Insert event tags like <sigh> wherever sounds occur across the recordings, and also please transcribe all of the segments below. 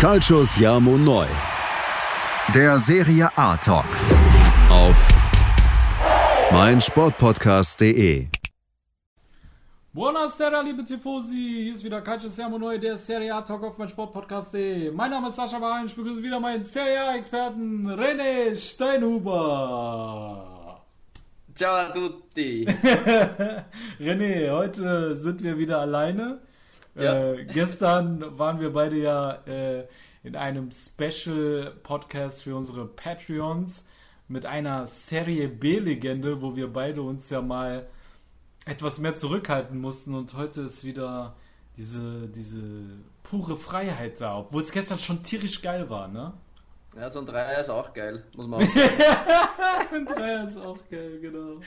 Calcius Jamo Neu. Der Serie A Talk. Auf meinsportpodcast.de. Buonasera, liebe Tifosi. Hier ist wieder Calcio Siamo Neu, der Serie A Talk auf meinsportpodcast.de. Mein Name ist Sascha Bahn. Ich begrüße wieder meinen Serie A-Experten René Steinhuber. Ciao a tutti. <laughs> René, heute sind wir wieder alleine. Ja. Äh, gestern waren wir beide ja äh, in einem Special-Podcast für unsere Patreons mit einer Serie B-Legende, wo wir beide uns ja mal etwas mehr zurückhalten mussten und heute ist wieder diese, diese pure Freiheit da, obwohl es gestern schon tierisch geil war, ne? Ja, so ein Dreier ist auch geil, muss man <laughs> auch sagen. <laughs> Ein Dreier ist auch geil, genau.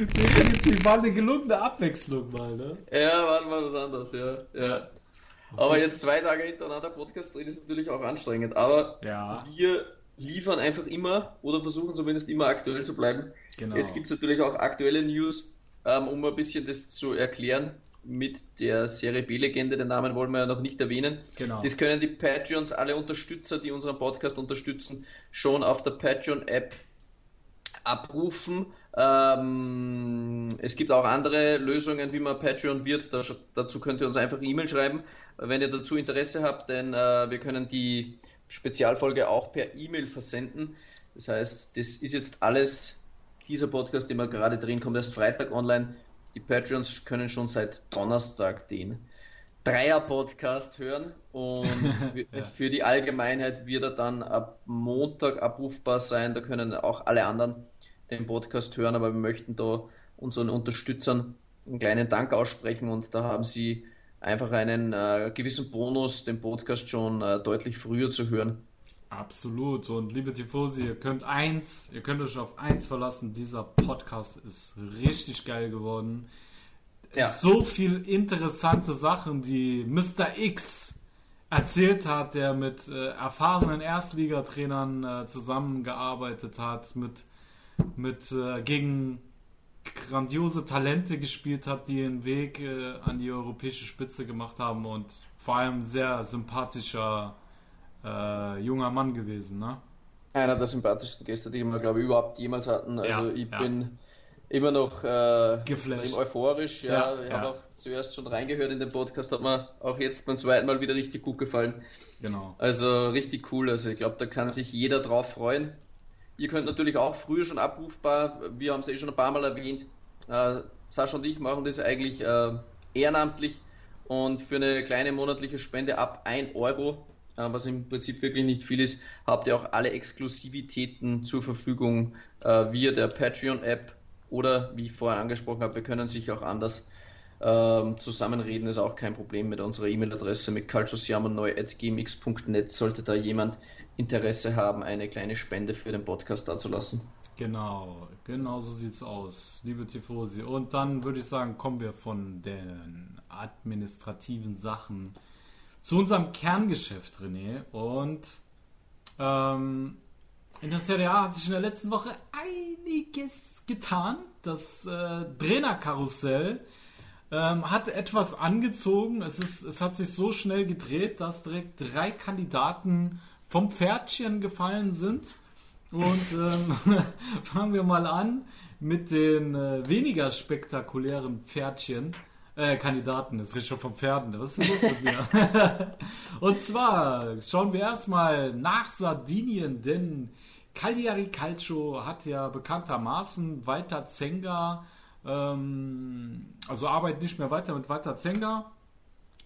Definitiv war eine gelungene Abwechslung mal, ne? ja, war mal was anderes, ja. ja. Aber jetzt zwei Tage hintereinander Podcast drehen ist natürlich auch anstrengend. Aber Ja. wir liefern einfach immer oder versuchen zumindest immer aktuell zu bleiben. Genau. Jetzt gibt es natürlich auch aktuelle News, ähm, um ein bisschen das zu erklären mit der Serie B-Legende. Den Namen wollen wir ja noch nicht erwähnen. Genau. Das können die Patreons, alle Unterstützer, die unseren Podcast unterstützen, schon auf der Patreon-App abrufen. Ähm, es gibt auch andere Lösungen, wie man Patreon wird. Da, dazu könnt ihr uns einfach E-Mail schreiben, wenn ihr dazu Interesse habt, denn äh, wir können die Spezialfolge auch per E-Mail versenden. Das heißt, das ist jetzt alles, dieser Podcast, den wir gerade drehen, kommt erst Freitag online. Die Patreons können schon seit Donnerstag den Dreier-Podcast hören und <laughs> Ja. für die Allgemeinheit wird er dann ab Montag abrufbar sein. Da können auch alle anderen den Podcast hören, aber wir möchten da unseren Unterstützern einen kleinen Dank aussprechen und da haben sie einfach einen äh, gewissen Bonus, den Podcast schon äh, deutlich früher zu hören. Absolut. Und liebe Tifosi, ihr könnt eins, ihr könnt euch auf eins verlassen. Dieser Podcast ist richtig geil geworden. Ja. So viel interessante Sachen, die Mr. X erzählt hat, der mit äh, erfahrenen Erstligatrainern äh, zusammengearbeitet hat, mit, mit äh, gegen grandiose Talente gespielt hat, die den Weg äh, an die europäische Spitze gemacht haben und vor allem sehr sympathischer äh, junger Mann gewesen, ne? Einer der sympathischsten Gäste, die wir, glaube ich, überhaupt jemals hatten. Also Ja, ich ja. bin immer noch äh, extrem euphorisch. Ja, Ja, ich habe auch zuerst schon reingehört in den Podcast, hat mir auch jetzt beim zweiten Mal wieder richtig gut gefallen. Genau. Also richtig cool. Also ich glaube, da kann sich jeder drauf freuen. Ihr könnt natürlich auch früher schon abrufbar, wir haben es eh schon ein paar Mal erwähnt. Äh, Sascha und ich machen das eigentlich äh, ehrenamtlich und für eine kleine monatliche Spende ab 1 Euro, was im Prinzip wirklich nicht viel ist, habt ihr auch alle Exklusivitäten zur Verfügung äh, via der Patreon-App oder wie ich vorher angesprochen habe, wir können sich auch anders ähm, zusammenreden, ist auch kein Problem mit unserer E-Mail-Adresse mit calciosiamoneu.gmx.net sollte da jemand Interesse haben, eine kleine Spende für den Podcast dazulassen. Genau, genau so sieht's aus, liebe Tifosi. Und dann würde ich sagen, kommen wir von den administrativen Sachen zu unserem Kerngeschäft, René. Und ähm, in der Serie A hat sich in der letzten Woche einiges getan. Das äh, Trainerkarussell ähm, hat etwas angezogen. Es, ist, es hat sich so schnell gedreht, dass direkt drei Kandidaten vom Pferdchen gefallen sind. Und ähm, <laughs> fangen wir mal an mit den äh, weniger spektakulären Pferdchen. Äh, Kandidaten, das riecht schon von Pferden. Was ist los mit mir? <laughs> Und zwar schauen wir erstmal nach Sardinien, denn Cagliari Calcio hat ja bekanntermaßen Walter Zenga, ähm, also arbeitet nicht mehr weiter mit Walter Zenga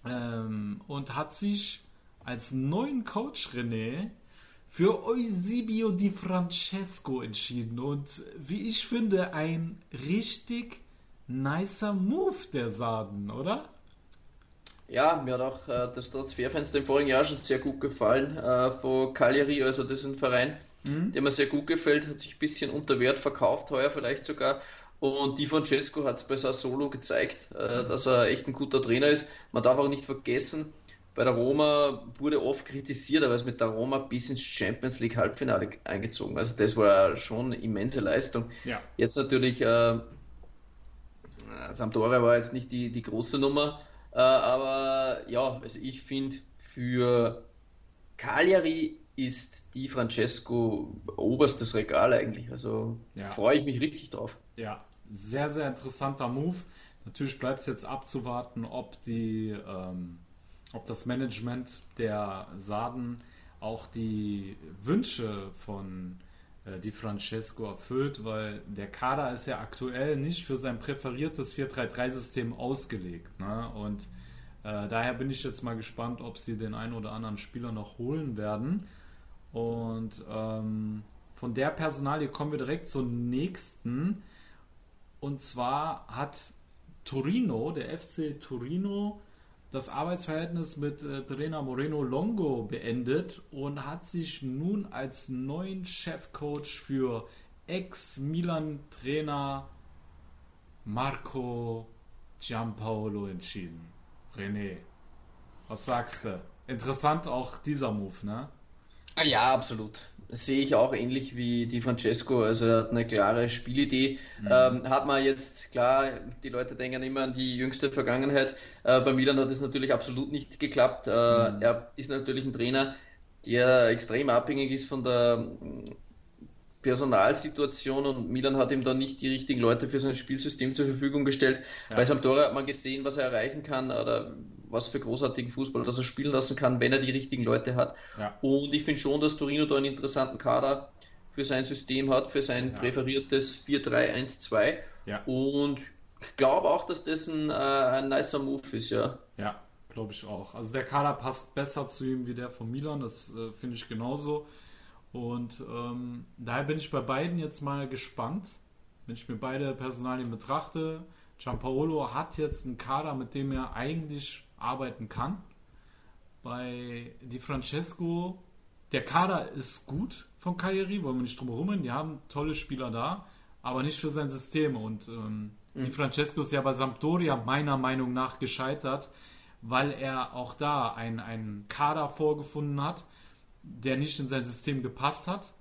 ähm, und hat sich als neuen Coach René für Eusebio Di Francesco entschieden. Und wie ich finde, ein richtig nicer Move der Sarden, oder? Ja, mir hat auch äh, das Transferfenster im vorigen Jahr schon sehr gut gefallen äh, von Cagliari, also das ist ein Verein, der mir sehr gut gefällt, hat sich ein bisschen unter Wert verkauft, heuer vielleicht sogar. Und Di Francesco hat es bei Sassuolo gezeigt, äh, dass er echt ein guter Trainer ist. Man darf auch nicht vergessen, bei der Roma wurde oft kritisiert, aber er ist mit der Roma bis ins Champions League Halbfinale eingezogen. Also das war schon eine immense Leistung. Ja. Jetzt natürlich, äh, Sampdoria war jetzt nicht die, die große Nummer, äh, aber ja, also ich finde für Cagliari ist die Francesco oberstes Regal eigentlich. Also ja. freue ich mich richtig drauf. Ja, sehr, sehr interessanter Move. Natürlich bleibt es jetzt abzuwarten, ob die, ähm, ob das Management der Saden auch die Wünsche von Di Francesco erfüllt, weil der Kader ist ja aktuell nicht für sein präferiertes 4-3-3-System ausgelegt. Ne? Und äh, daher bin ich jetzt mal gespannt, ob sie den einen oder anderen Spieler noch holen werden. Und ähm, von der Personalie kommen wir direkt zum nächsten. Und zwar hat Torino, der FC Torino, das Arbeitsverhältnis mit äh, Trainer Moreno Longo beendet und hat sich nun als neuen Chefcoach für Ex-Milan-Trainer Marco Giampaolo entschieden. René, was sagst du? Interessant auch dieser Move, ne? Ah ja, absolut. Sehe ich auch ähnlich wie die Francesco. Also er hat eine klare Spielidee. Mhm. Ähm, hat man jetzt, klar, die Leute denken immer an die jüngste Vergangenheit. Äh, bei Milan hat es natürlich absolut nicht geklappt. Äh, mhm. Er ist natürlich ein Trainer, der extrem abhängig ist von der Personalsituation und Milan hat ihm dann nicht die richtigen Leute für sein Spielsystem zur Verfügung gestellt. Ja. Bei Sampdoria hat man gesehen, was er erreichen kann oder was für großartigen Fußball das er spielen lassen kann, wenn er die richtigen Leute hat. Ja. Und ich finde schon, dass Torino da einen interessanten Kader für sein System hat, für sein ja. präferiertes 4-3-1-2. Ja. Und ich glaube auch, dass das ein, äh, ein nicer Move ist, ja. Ja, glaube ich auch. Also der Kader passt besser zu ihm wie der von Milan, das äh, finde ich genauso. Und ähm, daher bin ich bei beiden jetzt mal gespannt, wenn ich mir beide Personalien betrachte. Giampaolo hat jetzt einen Kader, mit dem er eigentlich arbeiten kann. Bei Di Francesco, der Kader ist gut von Cagliari, wollen wir nicht drum herum Die haben tolle Spieler da, aber nicht für sein System. Und ähm, mhm. Di Francesco ist ja bei Sampdoria meiner Meinung nach gescheitert, weil er auch da einen Kader vorgefunden hat, der nicht in sein System gepasst hat.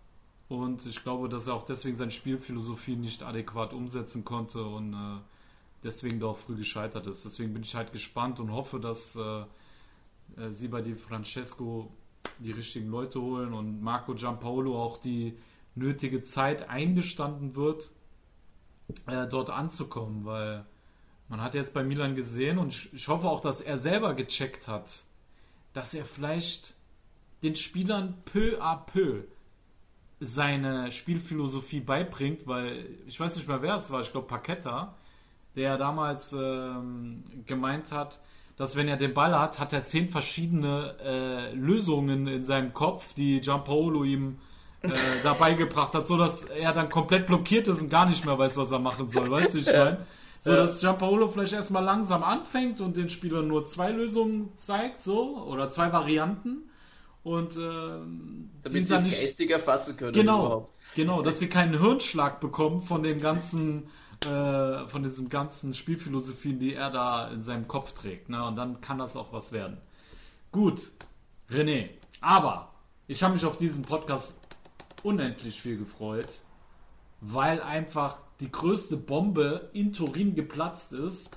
Und ich glaube, dass er auch deswegen seine Spielphilosophie nicht adäquat umsetzen konnte und äh, deswegen doch früh gescheitert ist. Deswegen bin ich halt gespannt und hoffe, dass äh, äh, sie bei die Francesco die richtigen Leute holen und Marco Giampaolo auch die nötige Zeit eingestanden wird, äh, dort anzukommen, weil man hat jetzt bei Milan gesehen und ich, ich hoffe auch, dass er selber gecheckt hat, dass er vielleicht den Spielern peu à peu seine Spielphilosophie beibringt, weil ich weiß nicht mehr, wer es war, ich glaube Paqueta, der damals ähm, gemeint hat, dass wenn er den Ball hat, hat er zehn verschiedene äh, Lösungen in seinem Kopf, die Giampaolo ihm äh, <laughs> dabei gebracht hat, so dass er dann komplett blockiert ist und gar nicht mehr weiß, was er machen soll, weißt du, ich meine? So dass Giampaolo vielleicht erstmal langsam anfängt und den Spielern nur zwei Lösungen zeigt, so, oder zwei Varianten und äh, damit sie es nicht... geistig erfassen können. Genau, überhaupt. genau, dass sie keinen Hirnschlag bekommen von dem ganzen, äh, von diesem ganzen Spielphilosophien, die er da in seinem Kopf trägt. Ne? Und dann kann das auch was werden. Gut, René, aber ich habe mich auf diesen Podcast unendlich viel gefreut, weil einfach die größte Bombe in Turin geplatzt ist.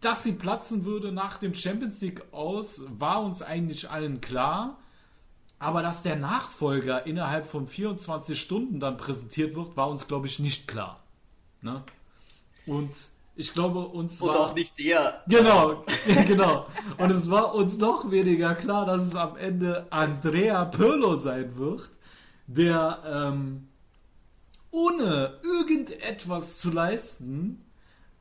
Dass sie platzen würde nach dem Champions League aus, war uns eigentlich allen klar. Aber dass der Nachfolger innerhalb von 24 Stunden dann präsentiert wird, war uns, glaube ich, nicht klar. Ne? Und ich glaube, uns Und war. Auch nicht der. Genau, <laughs> genau. Und es war uns noch weniger klar, dass es am Ende Andrea Pirlo sein wird, der ähm, ohne irgendetwas zu leisten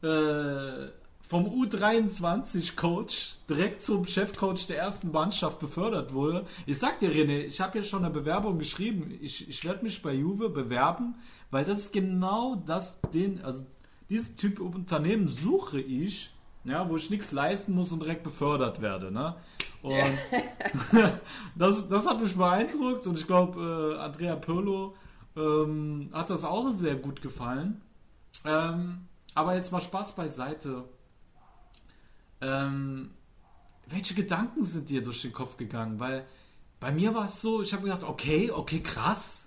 äh, vom U23-Coach direkt zum Chefcoach der ersten Mannschaft befördert wurde. Ich sag dir, René, ich habe ja schon eine Bewerbung geschrieben. Ich, ich werde mich bei Juve bewerben, weil das ist genau das, den, also diesen Typ Unternehmen suche ich, ja, wo ich nichts leisten muss und direkt befördert werde. Ne? Und <laughs> das, das hat mich beeindruckt und ich glaube, äh, Andrea Pirlo ähm, hat das auch sehr gut gefallen. Ähm, aber jetzt mal Spaß beiseite. Ähm, welche Gedanken sind dir durch den Kopf gegangen? Weil bei mir war es so, ich habe gedacht, okay, okay, krass.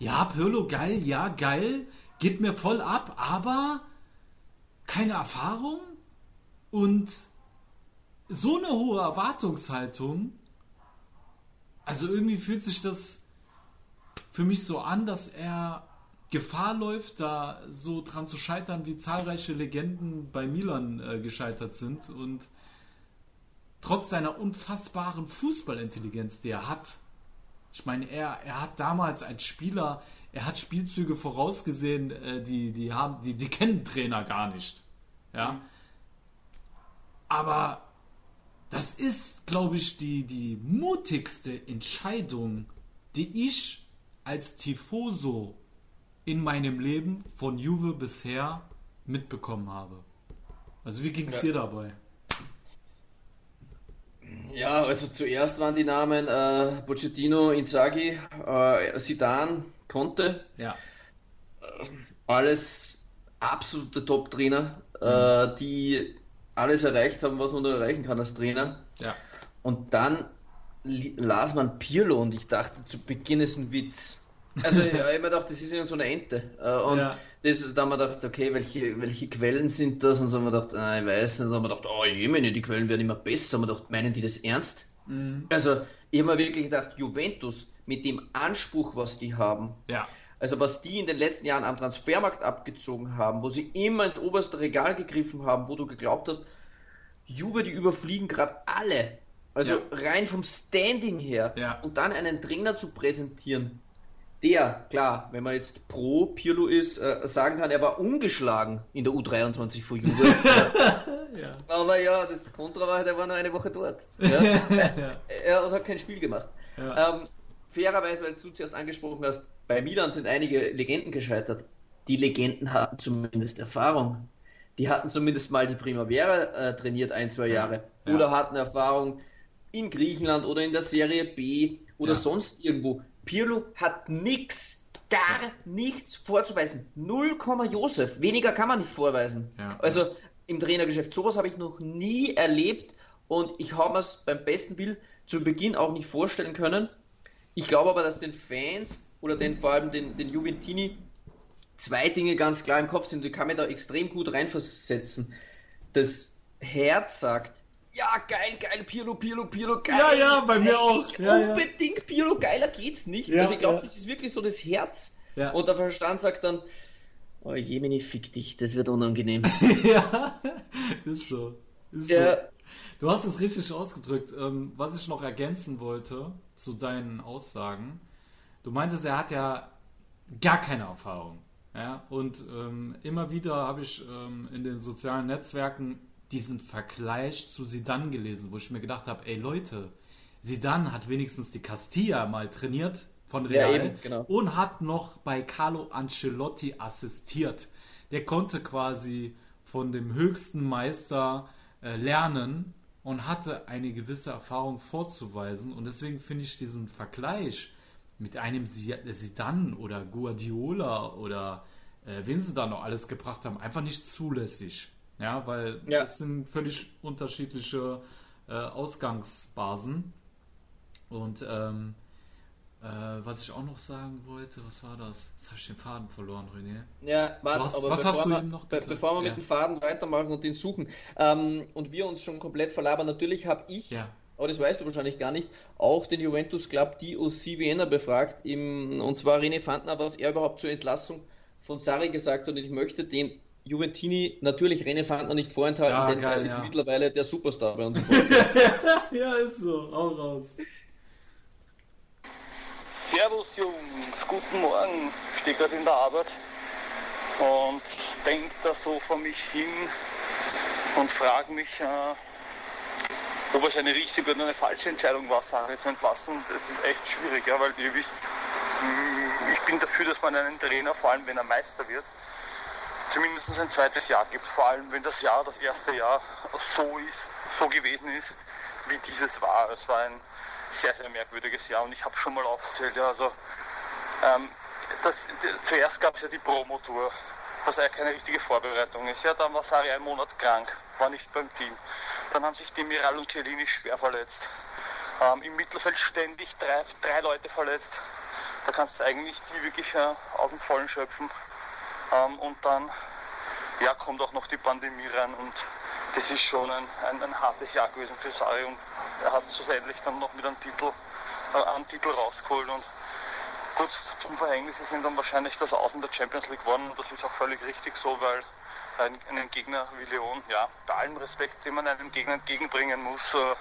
Ja, Pirlo, geil, ja, geil. Geht mir voll ab, aber keine Erfahrung und so eine hohe Erwartungshaltung. also irgendwie fühlt sich das für mich so an, dass er Gefahr läuft, da so dran zu scheitern, wie zahlreiche Legenden bei Milan äh, gescheitert sind und trotz seiner unfassbaren Fußballintelligenz, die er hat. Ich meine, er, er hat damals als Spieler, er hat Spielzüge vorausgesehen, äh, die, die haben, die, die kennen Trainer gar nicht. Ja. Mhm. Aber das ist, glaube ich, die, die mutigste Entscheidung, die ich als Tifoso in meinem Leben von Juve bisher mitbekommen habe. Also wie ging es ja. dir dabei? Ja, also zuerst waren die Namen äh, Pochettino, Inzaghi, äh, Zidane, Conte. Ja. Äh, alles absolute Top-Trainer, äh, mhm. die alles erreicht haben, was man da erreichen kann als Trainer. Ja. Und dann las man Pirlo und ich dachte zu Beginn ist ein Witz. Also ich habe mir gedacht, das ist ja so eine Ente. Äh, und ja. Das, da haben wir gedacht, okay, welche, welche Quellen sind das? Und so haben wir gedacht, ah, ich weiß nicht. Und dann haben wir gedacht, oh je, die Quellen werden immer besser. Und wir gedacht, meinen die das ernst? Mhm. Also ich habe mir wirklich gedacht, Juventus mit dem Anspruch, was die haben, ja. also was die in den letzten Jahren am Transfermarkt abgezogen haben, wo sie immer ins oberste Regal gegriffen haben, wo du geglaubt hast, Juve, die überfliegen gerade alle. Also ja. rein vom Standing her. Ja. Und dann einen Trainer zu präsentieren, der, klar, wenn man jetzt pro Pirlo ist, äh, sagen kann, er war ungeschlagen in der U23 vor Juve. <laughs> ja. Aber ja, das Kontra war, der war nur eine Woche dort. <laughs> Ja? er, er hat kein Spiel gemacht. Ähm, fairerweise, weil du zuerst angesprochen hast, bei Milan sind einige Legenden gescheitert. Die Legenden hatten zumindest Erfahrung. Die hatten zumindest mal die Primavera äh, trainiert, ein, zwei Jahre. Ja. Oder hatten Erfahrung in Griechenland oder in der Serie B oder ja. sonst irgendwo. Pirlo hat nichts, gar nichts vorzuweisen. 0, Josef. Weniger kann man nicht vorweisen. Ja. Also im Trainergeschäft, sowas habe ich noch nie erlebt und ich habe mir es beim besten Bild zu Beginn auch nicht vorstellen können. Ich glaube aber, dass den Fans oder den vor allem den, den Juventini zwei Dinge ganz klar im Kopf sind. Ich kann mir da extrem gut reinversetzen. Das Herz sagt, ja, geil, geil, Pirlo, Pirlo, Pirlo, geil. Ja, ja, bei mir auch. Ja, unbedingt ja. Pirlo, geiler geht's nicht. Ja, also ich glaube, das ist wirklich so das Herz. Und der Verstand sagt dann, oh Jemini, fick dich, das wird unangenehm. <laughs> ja, ist so. Ist ja. so. Du hast es richtig ausgedrückt. Ähm, was ich noch ergänzen wollte zu deinen Aussagen, du meintest, er hat ja gar keine Erfahrung. Ja, und ähm, immer wieder habe ich ähm, in den sozialen Netzwerken diesen Vergleich zu Sidan gelesen, wo ich mir gedacht habe, ey Leute, Sidan hat wenigstens die Castilla mal trainiert von Real ja, eben, genau. und hat noch bei Carlo Ancelotti assistiert. Der konnte quasi von dem höchsten Meister äh, lernen und hatte eine gewisse Erfahrung vorzuweisen und deswegen finde ich diesen Vergleich mit einem Sidan oder Guardiola oder äh, wen sie da noch alles gebracht haben, einfach nicht zulässig. Ja, weil ja. das sind völlig unterschiedliche äh, Ausgangsbasen. Und ähm, äh, was ich auch noch sagen wollte, was war das? Jetzt habe ich den Faden verloren, René. Ja, warte, was, aber was hast du eben noch gesagt? Bevor wir ja. mit dem Faden weitermachen und den suchen ähm, und wir uns schon komplett verlabern, natürlich habe ich ja aber das weißt du wahrscheinlich gar nicht, auch den Juventus Club DOC Vienna befragt, im, und zwar René Fandner, was er überhaupt zur Entlassung von Sarri gesagt hat und ich möchte den Juventini natürlich René Fandner nicht vorenthalten, ja, denn geil, er ist ja. mittlerweile der Superstar bei uns im <laughs> ja, ist so, hau raus. Servus Jungs, guten Morgen. Ich stehe gerade in der Arbeit und denke da so vor mich hin und frage mich, äh, ob es eine richtige oder eine falsche Entscheidung war, Sarri zu entlassen, das ist echt schwierig, ja, weil ihr wisst, ich bin dafür, dass man einen Trainer, vor allem wenn er Meister wird, zumindest ein zweites Jahr gibt. Vor allem, wenn das Jahr, das erste Jahr so ist, so gewesen ist, wie dieses war. Es war ein sehr, sehr merkwürdiges Jahr und ich habe schon mal aufgezählt, ja, also ähm, das, zuerst gab es ja die Promotour, was ja keine richtige Vorbereitung ist. Ja, dann war Sari einen Monat krank, war nicht beim Team. Dann haben sich Demiral und Chiellini schwer verletzt. Ähm, Im Mittelfeld ständig drei, drei Leute verletzt. Da kannst du eigentlich nie wirklich äh, aus dem Vollen schöpfen. Ähm, und dann ja, kommt auch noch die Pandemie rein und das ist schon ein, ein, ein hartes Jahr gewesen für Sari und er hat schlussendlich dann noch mit einem Titel äh, einen Titel rausgeholt und gut, zum Verhängnis ist ihm dann wahrscheinlich das Außen der Champions League geworden und das ist auch völlig richtig so, weil einen Gegner wie Leon, ja, bei allem Respekt, den man einem Gegner entgegenbringen muss, äh,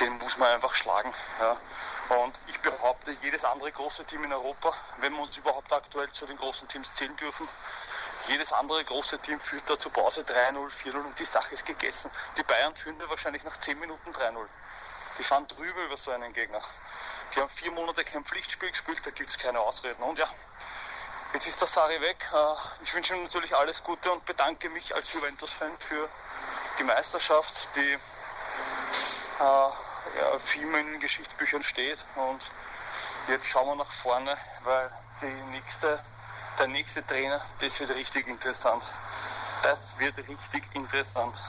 den muss man einfach schlagen. Ja. Und ich behaupte, jedes andere große Team in Europa, wenn wir uns überhaupt aktuell zu den großen Teams zählen dürfen, jedes andere große Team führt da zur Pause 3-0, 4-0 und die Sache ist gegessen. Die Bayern führen da wahrscheinlich nach 10 Minuten 3-0. Die fahren drüber über so einen Gegner. Die haben vier Monate kein Pflichtspiel gespielt, da gibt es keine Ausreden. Und ja, jetzt ist der Sari weg. Äh, ich wünsche ihm natürlich alles Gute und bedanke mich als Juventus-Fan für die Meisterschaft, die äh, ja, viel in den Geschichtsbüchern steht. Und jetzt schauen wir nach vorne, weil die nächste der nächste Trainer, das wird richtig interessant. Das wird richtig interessant.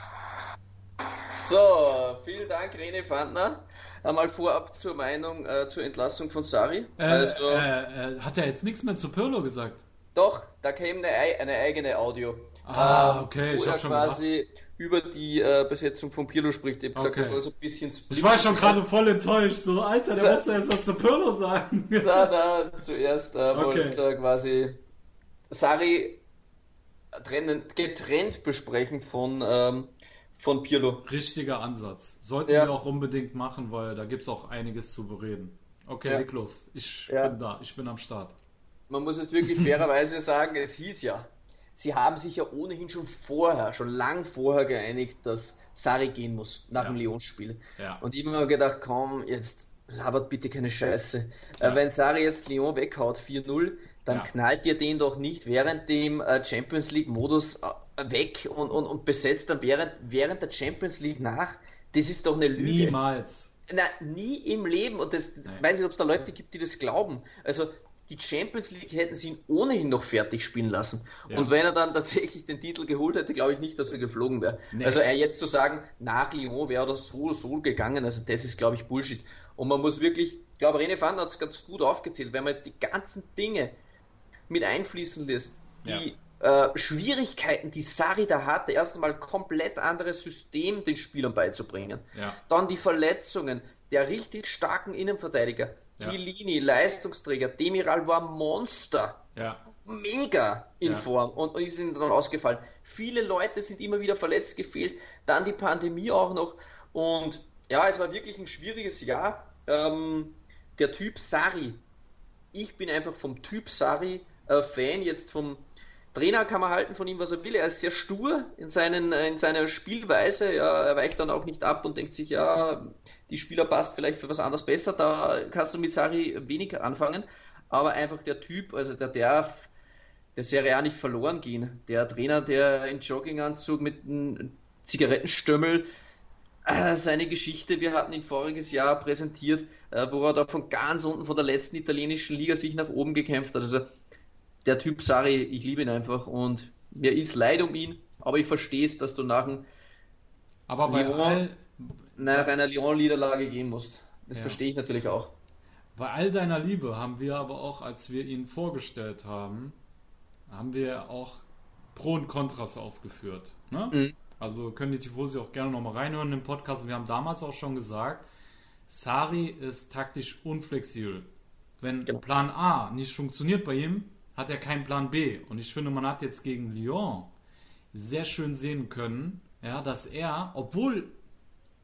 So, vielen Dank, Rene Fandner. Einmal vorab zur Meinung äh, zur Entlassung von Sari. Äh, also, äh, äh, hat er jetzt nichts mehr zu Pirlo gesagt? Doch, da käme eine, eine eigene Audio. Ah, ähm, okay, ich habe schon quasi gedacht. Über die äh, Besetzung von Pirlo spricht. Ich habe gesagt, okay. er soll so ein bisschen Ich war schon gerade voll enttäuscht. So, Alter, der so, muss jetzt was zu Pirlo sagen. <laughs> Na, na, zuerst äh, okay. wollte quasi Sari getrennt, getrennt besprechen von, ähm, von Pirlo. Richtiger Ansatz. Sollten ja. wir auch unbedingt machen, weil da gibt es auch einiges zu bereden. Okay, ja. Niklas, ich ja. bin da, ich bin am Start. Man muss jetzt wirklich fairerweise <laughs> sagen, es hieß ja, sie haben sich ja ohnehin schon vorher, schon lang vorher geeinigt, dass Sari gehen muss nach ja. dem Lyon-Spiel. Ja. Und ich habe mir gedacht, komm, jetzt labert bitte keine Scheiße. Äh, wenn Sari jetzt Lyon weghaut, 4-0, dann ja. knallt ihr den doch nicht während dem äh, Champions League-Modus äh, weg und, und, und besetzt dann während, während der Champions League nach. Das ist doch eine Lüge. Niemals. Na, nie im Leben. Und das Nein. weiß nicht, ob es da Leute gibt, die das glauben. Also die Champions League hätten sie ihn ohnehin noch fertig spielen lassen. Ja. Und wenn er dann tatsächlich den Titel geholt hätte, glaube ich nicht, dass er geflogen wäre. Nee. Also er jetzt zu sagen, nach Lyon wäre er so so gegangen, also das ist, glaube ich, Bullshit. Und man muss wirklich, ich glaube, René Van hat es ganz gut aufgezählt, wenn man jetzt die ganzen Dinge mit einfließen lässt. Die ja. äh, Schwierigkeiten, die Sari da hatte, erst einmal komplett anderes System den Spielern beizubringen. Ja. Dann die Verletzungen der richtig starken Innenverteidiger. Ja. Chiellini, Leistungsträger, Demiral war Monster. Ja. Mega in ja. Form und ist ihnen dann ausgefallen. Viele Leute sind immer wieder verletzt gefehlt. Dann die Pandemie auch noch. Und ja, es war wirklich ein schwieriges Jahr. Ähm, der Typ Sari. Ich bin einfach vom Typ Sari äh, Fan jetzt vom Trainer kann man halten von ihm, was er will. Er ist sehr stur in, seinen, in seiner Spielweise. Ja, er weicht dann auch nicht ab und denkt sich, ja, die Spieler passt vielleicht für was anderes besser. Da kannst du mit Sari wenig anfangen. Aber einfach der Typ, also der darf der Serie A nicht verloren gehen. Der Trainer, der in Jogginganzug mit einem Zigarettenstümmel äh, seine Geschichte, wir hatten ihn voriges Jahr präsentiert, äh, wo er da von ganz unten von der letzten italienischen Liga sich nach oben gekämpft hat. Also der Typ Sari, ich liebe ihn einfach und mir ist leid um ihn, aber ich verstehe es, dass du nach, aber bei Lyon, all, nach einer Lyon-Niederlage gehen musst. Das ja. verstehe ich natürlich auch. Bei all deiner Liebe haben wir aber auch, als wir ihn vorgestellt haben, haben wir auch Pro und Kontras aufgeführt. Ne? Mhm. Also können die Tifosi auch gerne nochmal reinhören im Podcast. Wir haben damals auch schon gesagt, Sari ist taktisch unflexibel. Wenn genau. Plan A nicht funktioniert bei ihm, hat er keinen Plan B. Und ich finde, man hat jetzt gegen Lyon sehr schön sehen können, ja, dass er, obwohl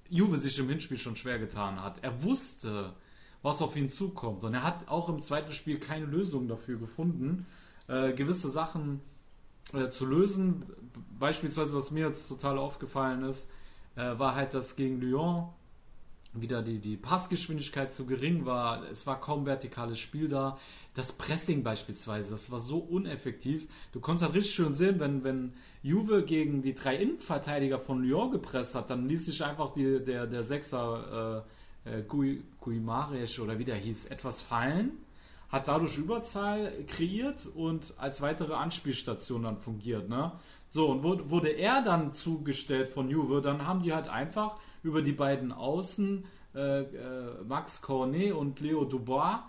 Juve sich im Hinspiel schon schwer getan hat, er wusste, was auf ihn zukommt. Und er hat auch im zweiten Spiel keine Lösung dafür gefunden, äh, gewisse Sachen äh, zu lösen. Beispielsweise, was mir jetzt total aufgefallen ist, äh, war halt, dass gegen Lyon wieder die, die Passgeschwindigkeit zu gering war. Es war kaum vertikales Spiel da. Das Pressing beispielsweise, das war so uneffektiv. Du konntest halt richtig schön sehen, wenn, wenn Juve gegen die drei Innenverteidiger von Lyon gepresst hat, dann ließ sich einfach die, der, der Sechser äh, äh, Guimaraes oder wie der hieß, etwas fallen, hat dadurch Überzahl kreiert und als weitere Anspielstation dann fungiert. Ne? So, und wurde er dann zugestellt von Juve, dann haben die halt einfach über die beiden Außen, äh, äh, Max Cornet und Leo Dubois,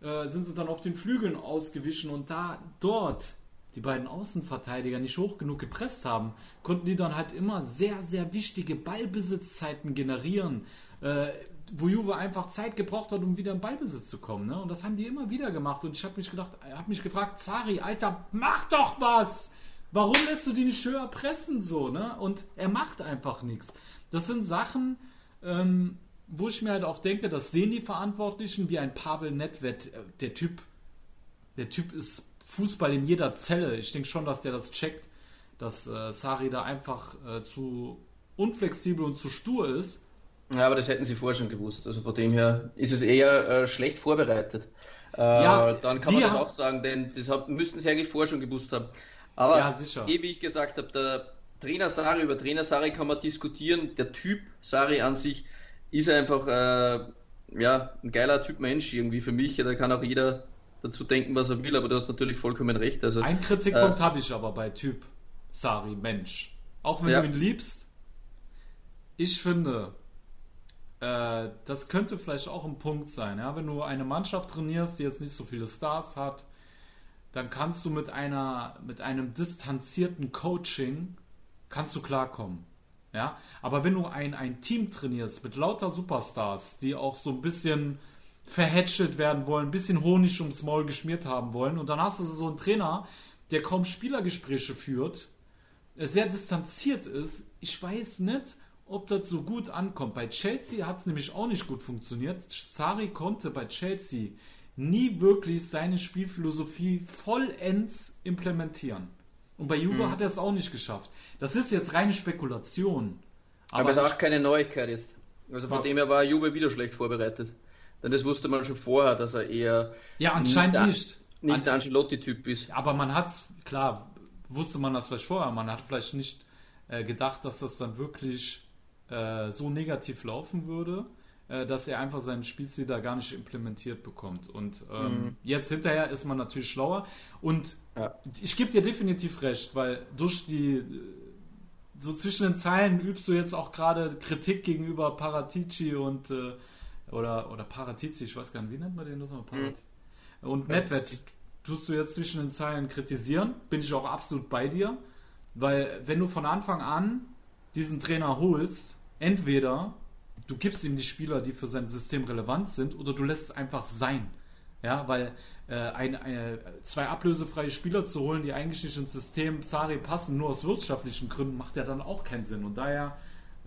äh, sind sie dann auf den Flügeln ausgewichen und da dort die beiden Außenverteidiger nicht hoch genug gepresst haben, konnten die dann halt immer sehr, sehr wichtige Ballbesitzzeiten generieren. Äh, wo Juve einfach Zeit gebraucht hat, um wieder in Ballbesitz zu kommen. Ne? Und das haben die immer wieder gemacht. Und ich habe mich gedacht, habe mich gefragt, Zari, Alter, mach doch was! Warum lässt du die nicht höher pressen so, ne? Und er macht einfach nichts. Das sind Sachen, ähm, wo ich mir halt auch denke, das sehen die Verantwortlichen wie ein Pavel Nedved. Äh, der Typ, der Typ ist Fußball in jeder Zelle. Ich denke schon, dass der das checkt, dass äh, Sari da einfach äh, zu unflexibel und zu stur ist. Ja, aber das hätten sie vorher schon gewusst. Also von dem her ist es eher äh, schlecht vorbereitet. Äh, ja, dann kann man das auch sagen, denn das hab, müssten sie eigentlich vorher schon gewusst haben. Aber ja, eh, wie ich gesagt habe, der Trainer Sari, über Trainer Sari kann man diskutieren. Der Typ Sari an sich ist einfach äh, ja, ein geiler Typ Mensch irgendwie für mich. Da kann auch jeder dazu denken, was er will, aber du hast natürlich vollkommen recht. Also, Ein Kritikpunkt äh, habe ich aber bei Typ Sari, Mensch. Auch wenn ja. du ihn liebst, ich finde, äh, das könnte vielleicht auch ein Punkt sein. Ja? Wenn du eine Mannschaft trainierst, die jetzt nicht so viele Stars hat, dann kannst du mit einer mit einem distanzierten Coaching kannst du klarkommen. Ja, aber wenn du ein, ein Team trainierst mit lauter Superstars, die auch so ein bisschen verhätschelt werden wollen, ein bisschen Honig ums Maul geschmiert haben wollen, und dann hast du so einen Trainer, der kaum Spielergespräche führt, sehr distanziert ist. Ich weiß nicht, ob das so gut ankommt. Bei Chelsea hat es nämlich auch nicht gut funktioniert. Sari konnte bei Chelsea nie wirklich seine Spielphilosophie vollends implementieren. Und bei Juve mhm. hat er es auch nicht geschafft. Das ist jetzt reine Spekulation. Aber, es ist auch keine Neuigkeit jetzt. Also von was? dem her war Juve wieder schlecht vorbereitet. Denn das wusste man schon vorher, dass er eher ja, anscheinend nicht, nicht, nicht der Ancelotti-Typ ist. Aber man hat klar, wusste man das vielleicht vorher, man hat vielleicht nicht äh, gedacht, dass das dann wirklich äh, so negativ laufen würde, äh, dass er einfach seinen Spielstil da gar nicht implementiert bekommt. Und ähm, mhm. jetzt hinterher ist man natürlich schlauer. Und ja. ich gebe dir definitiv recht, weil durch die so zwischen den Zeilen übst du jetzt auch gerade Kritik gegenüber Paratici und äh, oder oder Paratici, ich weiß gar nicht, wie nennt man den das Mhm. Und Nedved tust du jetzt zwischen den Zeilen kritisieren, bin ich auch absolut bei dir, weil wenn du von Anfang an diesen Trainer holst, entweder du gibst ihm die Spieler, die für sein System relevant sind, oder du lässt es einfach sein. Ja, weil äh, ein, eine, zwei ablösefreie Spieler zu holen, die eigentlich nicht ins System Sari passen, nur aus wirtschaftlichen Gründen, macht ja dann auch keinen Sinn. Und daher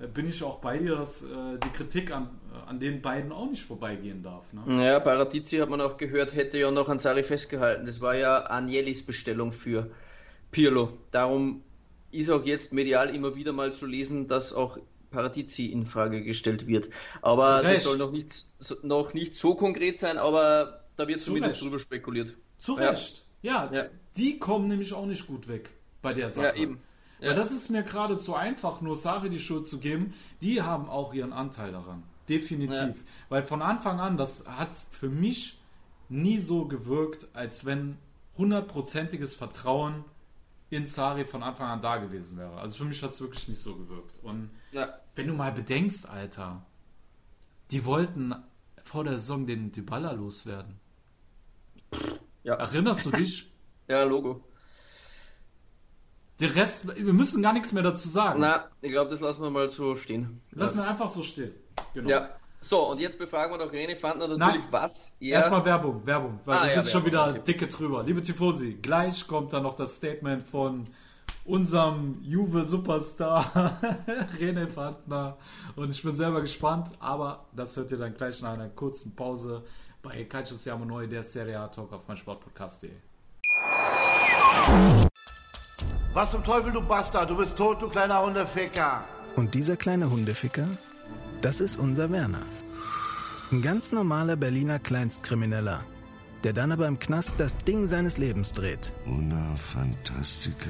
äh, bin ich auch bei dir, dass äh, die Kritik an, äh, an den beiden auch nicht vorbeigehen darf. Ne? Ja, Paratizi hat man auch gehört, hätte ja noch an Sari festgehalten. Das war ja Agnellis Bestellung für Pirlo. Darum ist auch jetzt medial immer wieder mal zu lesen, dass auch Paradizi in Frage gestellt wird. Aber das soll noch nicht, noch nicht so konkret sein, aber da wird Zu zumindest drüber spekuliert. Zu Recht. Ja. ja. die kommen nämlich auch nicht gut weg bei der Sache. Ja, eben. Ja. Weil das ist mir gerade zu einfach, nur Sari die Schuld zu geben. Die haben auch ihren Anteil daran. Definitiv. Ja. Weil von Anfang an, das hat für mich nie so gewirkt, als wenn hundertprozentiges Vertrauen in Sari von Anfang an da gewesen wäre. Also für mich hat es wirklich nicht so gewirkt. Und ja. wenn du mal bedenkst, Alter, die wollten vor der Saison den Dybala loswerden. Ja. Erinnerst du <laughs> dich? ja, Logo. Der Rest, wir müssen gar nichts mehr dazu sagen. Na, ich glaube, das lassen wir mal so stehen. Lassen wir einfach so stehen. Genau. Ja. So, und jetzt befragen wir noch René Fandner natürlich, Nein. was er... Erstmal Werbung, Werbung, weil ah, wir ja, sind Werbung, schon wieder okay. dicke drüber. Liebe Tifosi, gleich kommt dann noch das Statement von unserem Juve-Superstar <laughs> René Fandner und ich bin selber gespannt, aber das hört ihr dann gleich nach einer kurzen Pause bei Calcio Siamo Neu, der Serie A Talk auf meinsportpodcast.de. Was zum Teufel, du Bastard, du bist tot, du kleiner Hundeficker. Und dieser kleine Hundeficker das ist unser Werner. Ein ganz normaler Berliner Kleinstkrimineller, der dann aber im Knast das Ding seines Lebens dreht. Una Fantastica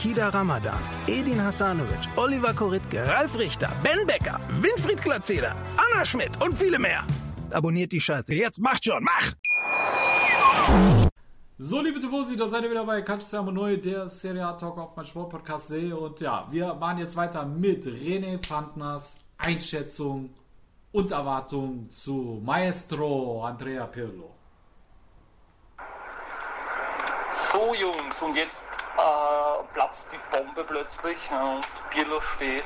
Kida Ramadan, Edin Hasanovic, Oliver Koritke, Ralf Richter, Ben Becker, Winfried Glatzeder, Anna Schmidt und viele mehr. Abonniert die Scheiße. Jetzt macht schon, mach! So, liebe Tifosi, da seid ihr wieder bei Calciamo Neu, der Serie A Talk auf mein Sportpodcast.de. Und ja, wir machen jetzt weiter mit René Fandners Einschätzung und Erwartung zu Maestro Andrea Pirlo. So, Jungs, und jetzt äh, platzt die Bombe plötzlich und Pirlo steht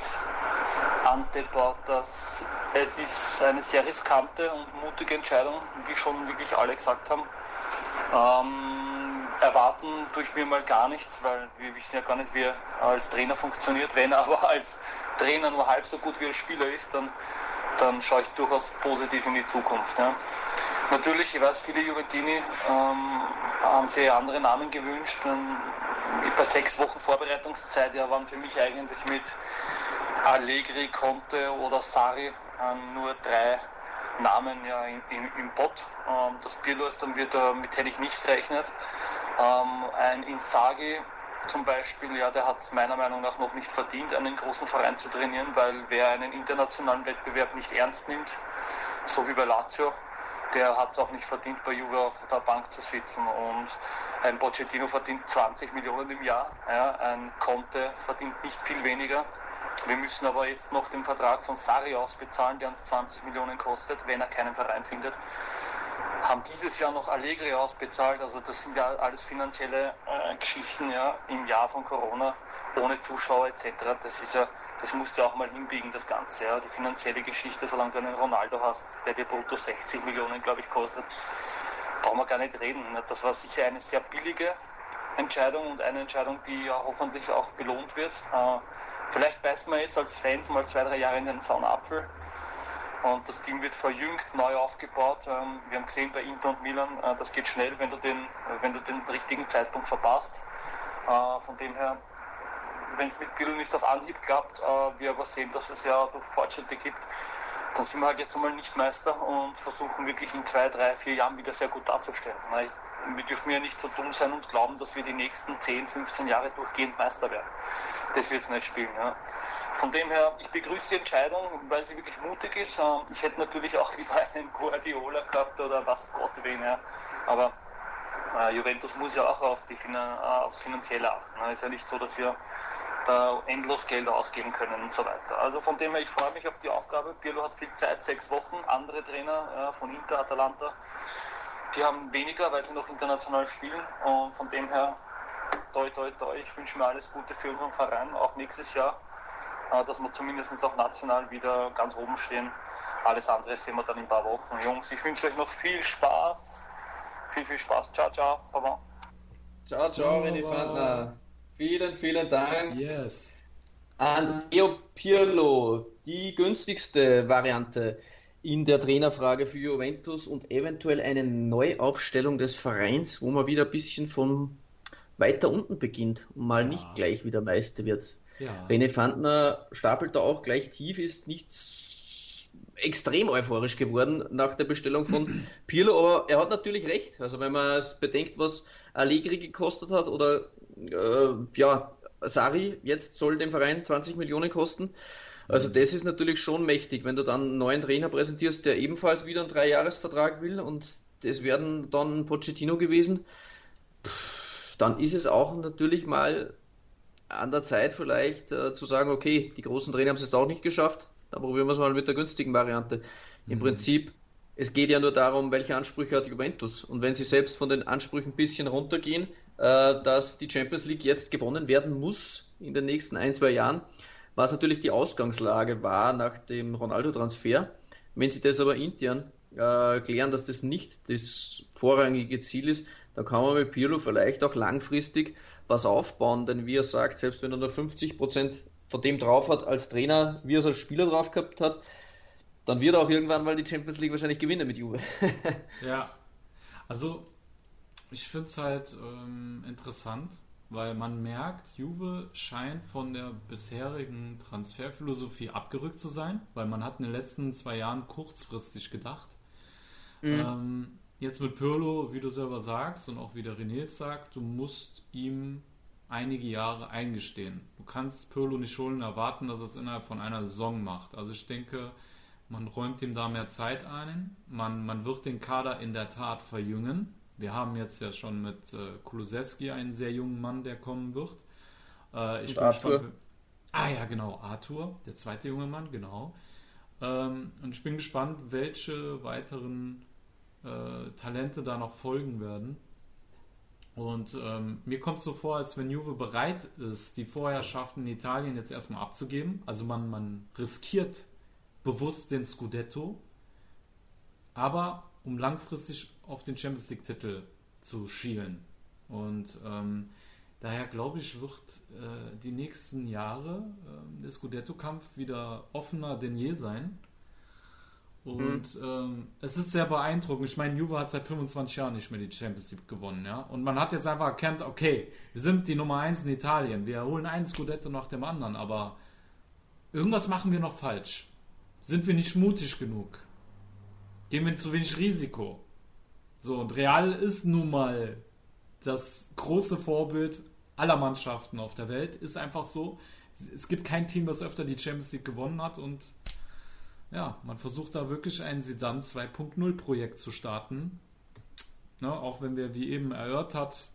Ante Portas. Es ist eine sehr riskante und mutige Entscheidung, wie schon wirklich alle gesagt haben. Ähm, erwarten tue ich mir mal gar nichts, weil wir wissen ja gar nicht, wie er als Trainer funktioniert. Wenn er aber als Trainer nur halb so gut wie als Spieler ist, dann, dann schaue ich durchaus positiv in die Zukunft. Ja. Natürlich, ich weiß, viele Juventini ähm, haben sich andere Namen gewünscht. Ähm, bei sechs Wochen Vorbereitungszeit ja, waren für mich eigentlich mit Allegri, Conte oder Sari ähm, nur drei Namen ja in, in, im Bot. Ähm, das Pirlo ist dann wieder, damit hätte ich nicht gerechnet. Ähm, ein Insagi zum Beispiel, ja, der hat es meiner Meinung nach noch nicht verdient, einen großen Verein zu trainieren, weil wer einen internationalen Wettbewerb nicht ernst nimmt, so wie bei Lazio, der hat es auch nicht verdient, bei Juve auf der Bank zu sitzen. Und ein Pochettino verdient 20 Millionen im Jahr, ja, ein Conte verdient nicht viel weniger. Wir müssen aber jetzt noch den Vertrag von Sari ausbezahlen, der uns 20 Millionen kostet, wenn er keinen Verein findet. Haben dieses Jahr noch Allegri ausbezahlt, also das sind ja alles finanzielle äh, Geschichten ja, im Jahr von Corona, ohne Zuschauer etc. Das ist ja, das musst du auch mal hinbiegen, das Ganze. Ja. Die finanzielle Geschichte, solange du einen Ronaldo hast, der dir brutto 60 Millionen, glaube ich, kostet, brauchen wir gar nicht reden. Das war sicher eine sehr billige Entscheidung und eine Entscheidung, die ja hoffentlich auch belohnt wird. Äh, Vielleicht beißen wir jetzt als Fans mal zwei, drei Jahre in den Zaunapfel. Und das Team wird verjüngt, neu aufgebaut. Ähm, wir haben gesehen bei Inter und Milan, äh, das geht schnell, wenn du den, wenn du den richtigen Zeitpunkt verpasst. Äh, von dem her, wenn es mit Pirlo nicht auf Anhieb klappt, äh, wir aber sehen, dass es ja durch Fortschritte gibt, dann sind wir halt jetzt einmal nicht Meister und versuchen wirklich in zwei, drei, vier Jahren wieder sehr gut darzustellen. Wir dürfen ja nicht so dumm sein und glauben, dass wir die nächsten 10, 15 Jahre durchgehend Meister werden das wird es nicht spielen. Ja. Von dem her, ich begrüße die Entscheidung, weil sie wirklich mutig ist. Ähm, ich hätte natürlich auch <laughs> lieber einen Guardiola gehabt oder was Gott wen. Ja. Aber äh, Juventus muss ja auch auf die Finan äh, aufs Finanzielle achten. Es ist ja nicht so, dass wir da endlos Geld ausgeben können und so weiter. Also von dem her, ich freue mich auf die Aufgabe. Pirlo hat viel Zeit, sechs Wochen. Andere Trainer äh, von Inter, Atalanta, die haben weniger, weil sie noch international spielen. Und von dem her toi, toi, toi. Ich wünsche mir alles Gute für unseren Verein, auch nächstes Jahr, äh, dass wir zumindest auch national wieder ganz oben stehen. Alles andere sehen wir dann in ein paar Wochen. Jungs, ich wünsche euch noch viel Spaß. Viel, viel Spaß. Ciao, ciao. Baba. Ciao, ciao, René Fandner. Vielen, vielen Dank. Yes. An Eo Pirlo, die günstigste Variante in der Trainerfrage für Juventus und eventuell eine Neuaufstellung des Vereins, wo man wieder ein bisschen von weiter unten beginnt und mal ja. nicht gleich wieder Meister wird. Ja. René Fandner stapelt da auch gleich tief, ist nicht extrem euphorisch geworden nach der Bestellung von <clears throat> Pirlo, aber er hat natürlich recht. Also wenn man bedenkt, was Allegri gekostet hat oder äh, ja, Sari jetzt soll dem Verein 20 Millionen kosten. Also das ist natürlich schon mächtig, wenn du dann einen neuen Trainer präsentierst, der ebenfalls wieder einen Dreijahresvertrag will und das werden dann Pochettino gewesen. Dann ist es auch natürlich mal an der Zeit vielleicht äh, zu sagen, okay, die großen Trainer haben es jetzt auch nicht geschafft, dann probieren wir es mal mit der günstigen Variante. Im mhm. Prinzip, es geht ja nur darum, welche Ansprüche hat Juventus. Und wenn sie selbst von den Ansprüchen ein bisschen runtergehen, dass die Champions League jetzt gewonnen werden muss in den nächsten ein, zwei Jahren, was natürlich die Ausgangslage war nach dem Ronaldo-Transfer. Wenn sie das aber intern äh, klären, dass das nicht das vorrangige Ziel ist, da kann man mit Pirlo vielleicht auch langfristig was aufbauen, denn wie er sagt, selbst wenn er nur 50 Prozent von dem drauf hat als Trainer, wie er es als Spieler drauf gehabt hat, dann wird er auch irgendwann mal die Champions League wahrscheinlich gewinnen mit Juve. <laughs> ja, also ich finde es halt ähm, interessant, weil man merkt, Juve scheint von der bisherigen Transferphilosophie abgerückt zu sein, weil man hat in den letzten zwei Jahren kurzfristig gedacht. Mhm. Ähm, jetzt mit Pirlo, wie du selber sagst und auch wie der René sagt, du musst ihm einige Jahre eingestehen. Du kannst Pirlo nicht holen erwarten, dass er es innerhalb von einer Saison macht. Also ich denke, man räumt ihm da mehr Zeit ein. Man, man wird den Kader in der Tat verjüngen. Wir haben jetzt ja schon mit äh, Kulusewski einen sehr jungen Mann, der kommen wird. Äh, ich bin Arthur. gespannt, Ah ja, genau, Arthur, der zweite junge Mann, genau. Ähm, und ich bin gespannt, welche weiteren äh, Talente da noch folgen werden. Und ähm, mir kommt es so vor, als wenn Juve bereit ist, die Vorherrschaft in Italien jetzt erstmal abzugeben. Also man, man riskiert bewusst den Scudetto, aber um langfristig auf den Champions League-Titel zu schielen. Und ähm, daher glaube ich, wird äh, die nächsten Jahre äh, der Scudetto-Kampf wieder offener denn je sein. Und ähm, es ist sehr beeindruckend. Ich meine, Juve hat seit 25 Jahren nicht mehr die Champions League gewonnen, ja. Und man hat jetzt einfach erkannt, okay, wir sind die Nummer 1 in Italien. Wir holen einen Scudetto nach dem anderen, aber irgendwas machen wir noch falsch. Sind wir nicht mutig genug? Geben wir zu wenig Risiko? So, und Real ist nun mal das große Vorbild aller Mannschaften auf der Welt. Ist einfach so. Es gibt kein Team, das öfter die Champions League gewonnen hat und ja, man versucht da wirklich ein Sedan 2.0 Projekt zu starten. Ne, auch wenn wir, wie eben erhört hat,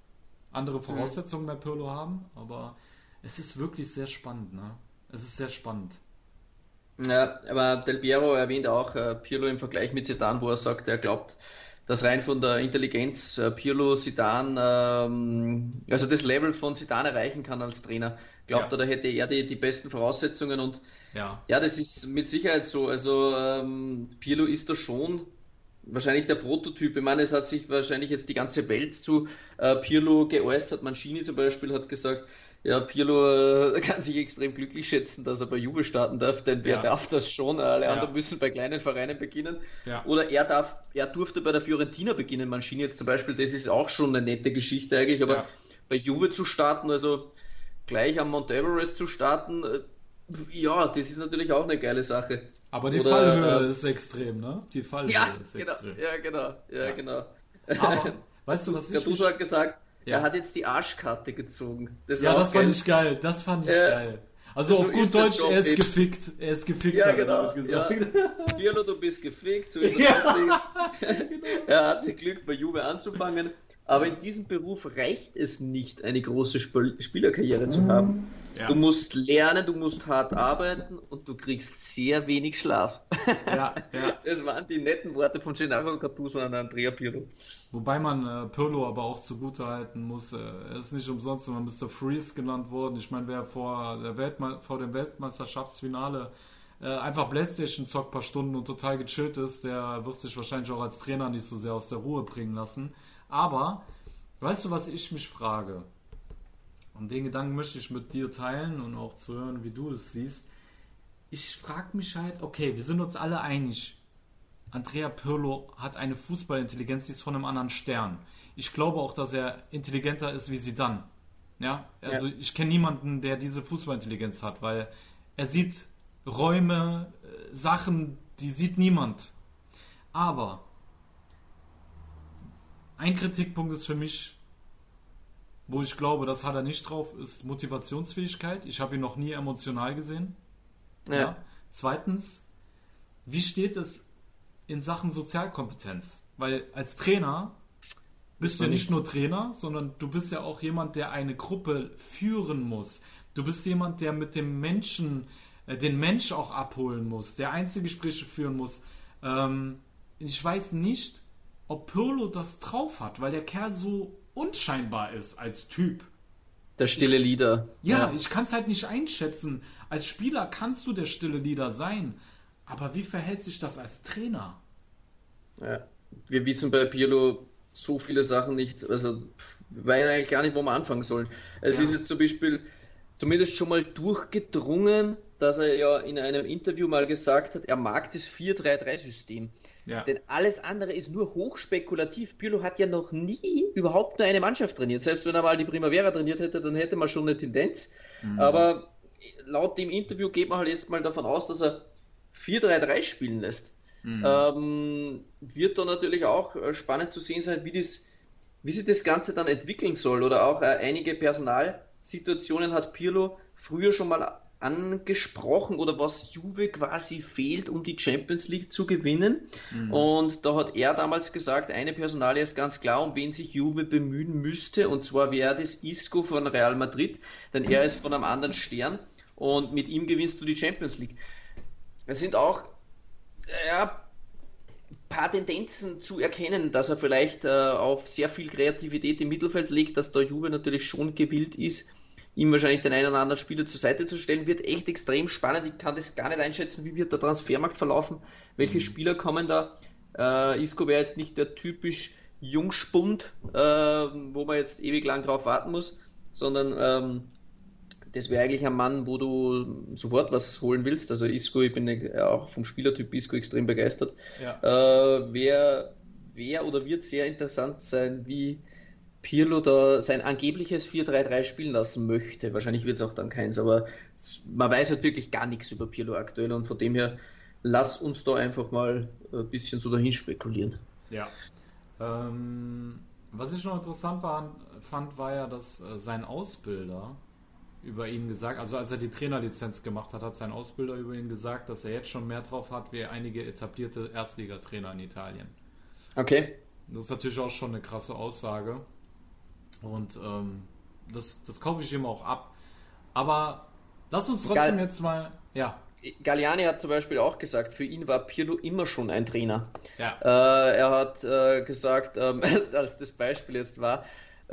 andere Voraussetzungen bei Pirlo haben, aber es ist wirklich sehr spannend, ne? Es ist sehr spannend. Ja, aber Del Piero erwähnt auch äh, Pirlo im Vergleich mit Zidane, wo er sagt, er glaubt, dass rein von der Intelligenz äh, Pirlo Zidane, ähm, also das Level von Zidane erreichen kann als Trainer. Glaubt Ja. er, da hätte er die, die besten Voraussetzungen und Ja, ja, das ist mit Sicherheit so. Also ähm, Pirlo ist da schon wahrscheinlich der Prototyp. Ich meine, es hat sich wahrscheinlich jetzt die ganze Welt zu äh, Pirlo geäußert. Mancini zum Beispiel hat gesagt, ja, Pirlo äh, <laughs> kann sich extrem glücklich schätzen, dass er bei Juve starten darf, denn wer Ja. darf das schon? Alle Ja. anderen müssen bei kleinen Vereinen beginnen. Ja. Oder er darf, er durfte bei der Fiorentina beginnen, Mancini jetzt zum Beispiel, das ist auch schon eine nette Geschichte eigentlich, aber Ja. bei Juve zu starten, also gleich am Mount Everest zu starten, äh, ja, das ist natürlich auch eine geile Sache. aber die Oder, Fallhöhe äh, ist extrem, ne? Die Fallhöhe Ja, ist genau, extrem. ja, genau, ja, Ja. genau. Aber, <laughs> weißt du, was ich Gattuso hat gesagt, Ja. er hat jetzt die Arschkarte gezogen. Das Ja, das geil. fand ich geil. Das fand ich Äh, geil. Also so auf gut Deutsch, er ist eben. gefickt. Er ist gefickt, Ja, hat er genau. damit Ja. gesagt. Pirlo, du bist gefickt. So Ja. <laughs> er hatte Glück, bei Juve anzufangen. Aber in diesem Beruf reicht es nicht, eine große Spiel Spielerkarriere zu haben. Ja. Du musst lernen, du musst hart arbeiten und du kriegst sehr wenig Schlaf. Ja, ja. <laughs> Das waren die netten Worte von Gennaro Gattuso an Andrea Pirlo. Wobei man äh, Pirlo aber auch zugutehalten muss, äh, er ist nicht umsonst immer Mr. Freeze genannt worden. Ich meine, wer vor, der Weltme vor dem Weltmeisterschaftsfinale äh, einfach Playstation zockt ein paar Stunden und total gechillt ist, der wird sich wahrscheinlich auch als Trainer nicht so sehr aus der Ruhe bringen lassen. Aber, weißt du, was ich mich frage? Und den Gedanken möchte ich mit dir teilen und auch zu hören, wie du es siehst. Ich frage mich halt, okay, wir sind uns alle einig, Andrea Pirlo hat eine Fußballintelligenz, die ist von einem anderen Stern. Ich glaube auch, dass er intelligenter ist wie Zidane. Ja, also Ja. ich kenne niemanden, der diese Fußballintelligenz hat, weil er sieht Räume, äh, Sachen, die sieht niemand. Aber ein Kritikpunkt ist für mich, wo ich glaube, das hat er nicht drauf, ist Motivationsfähigkeit. Ich habe ihn noch nie emotional gesehen. Ja. Zweitens, wie steht es in Sachen Sozialkompetenz? Weil als Trainer bist du ja nicht nur Trainer, sondern du bist ja auch jemand, der eine Gruppe führen muss. Du bist jemand, der mit dem Menschen, äh, den Mensch auch abholen muss, der Einzelgespräche führen muss. Ähm, ich weiß nicht, ob Pirlo das drauf hat, weil der Kerl so unscheinbar ist als Typ. Der stille Leader. Ja, ich kann es halt nicht einschätzen. Als Spieler kannst du der stille Leader sein. Aber wie verhält sich das als Trainer? Ja. Wir wissen bei Pirlo so viele Sachen nicht, also weiß eigentlich gar nicht, wo wir anfangen sollen. Es Ja. ist jetzt zum Beispiel zumindest schon mal durchgedrungen, dass er ja in einem Interview mal gesagt hat, er mag das 4-3-3-System. Ja. Denn alles andere ist nur hochspekulativ. Pirlo hat ja noch nie überhaupt nur eine Mannschaft trainiert. Selbst wenn er mal die Primavera trainiert hätte, dann hätte man schon eine Tendenz. Aber laut dem Interview geht man halt jetzt mal davon aus, dass er 4-3-3 spielen lässt. Ähm, wird da natürlich auch äh, spannend zu sehen sein, wie, das, wie sich das Ganze dann entwickeln soll. Oder auch äh, einige Personalsituationen hat Pirlo früher schon mal angesprochen oder was Juve quasi fehlt, um die Champions League zu gewinnen. Mhm. Und da hat er damals gesagt, eine Personalie ist ganz klar, um wen sich Juve bemühen müsste, und zwar wäre das Isco von Real Madrid, denn er ist von einem anderen Stern und mit ihm gewinnst du die Champions League. Es sind auch ja, paar Tendenzen zu erkennen, dass er vielleicht äh, auf sehr viel Kreativität im Mittelfeld legt, dass der Juve natürlich schon gewillt ist, ihm wahrscheinlich den einen oder anderen Spieler zur Seite zu stellen, wird echt extrem spannend. Ich kann das gar nicht einschätzen, wie wird der Transfermarkt verlaufen, welche mhm. Spieler kommen da. Äh, Isco wäre jetzt nicht der typisch Jungspund, äh, wo man jetzt ewig lang drauf warten muss, sondern ähm, das wäre eigentlich ein Mann, wo du sofort was holen willst. Also Isco, ich bin auch vom Spielertyp Isco extrem begeistert. Ja. Äh, wer, wer oder wird sehr interessant sein, wie Pirlo da sein angebliches 4-3-3 spielen lassen möchte. Wahrscheinlich wird es auch dann keins, aber man weiß halt wirklich gar nichts über Pirlo aktuell und von dem her lass uns da einfach mal ein bisschen so dahin spekulieren. Ja. Ähm, was ich noch interessant war, fand, war ja, dass äh, sein Ausbilder über ihn gesagt, also als er die Trainerlizenz gemacht hat, hat sein Ausbilder über ihn gesagt, dass er jetzt schon mehr drauf hat wie einige etablierte Erstligatrainer in Italien. Okay. Das ist natürlich auch schon eine krasse Aussage. Und ähm, das, das kaufe ich ihm auch ab. Aber lass uns trotzdem Gal jetzt mal. Ja. Galliani hat zum Beispiel auch gesagt, für ihn war Pirlo immer schon ein Trainer. Ja. Äh, er hat äh, gesagt, ähm, <laughs> als das Beispiel jetzt war,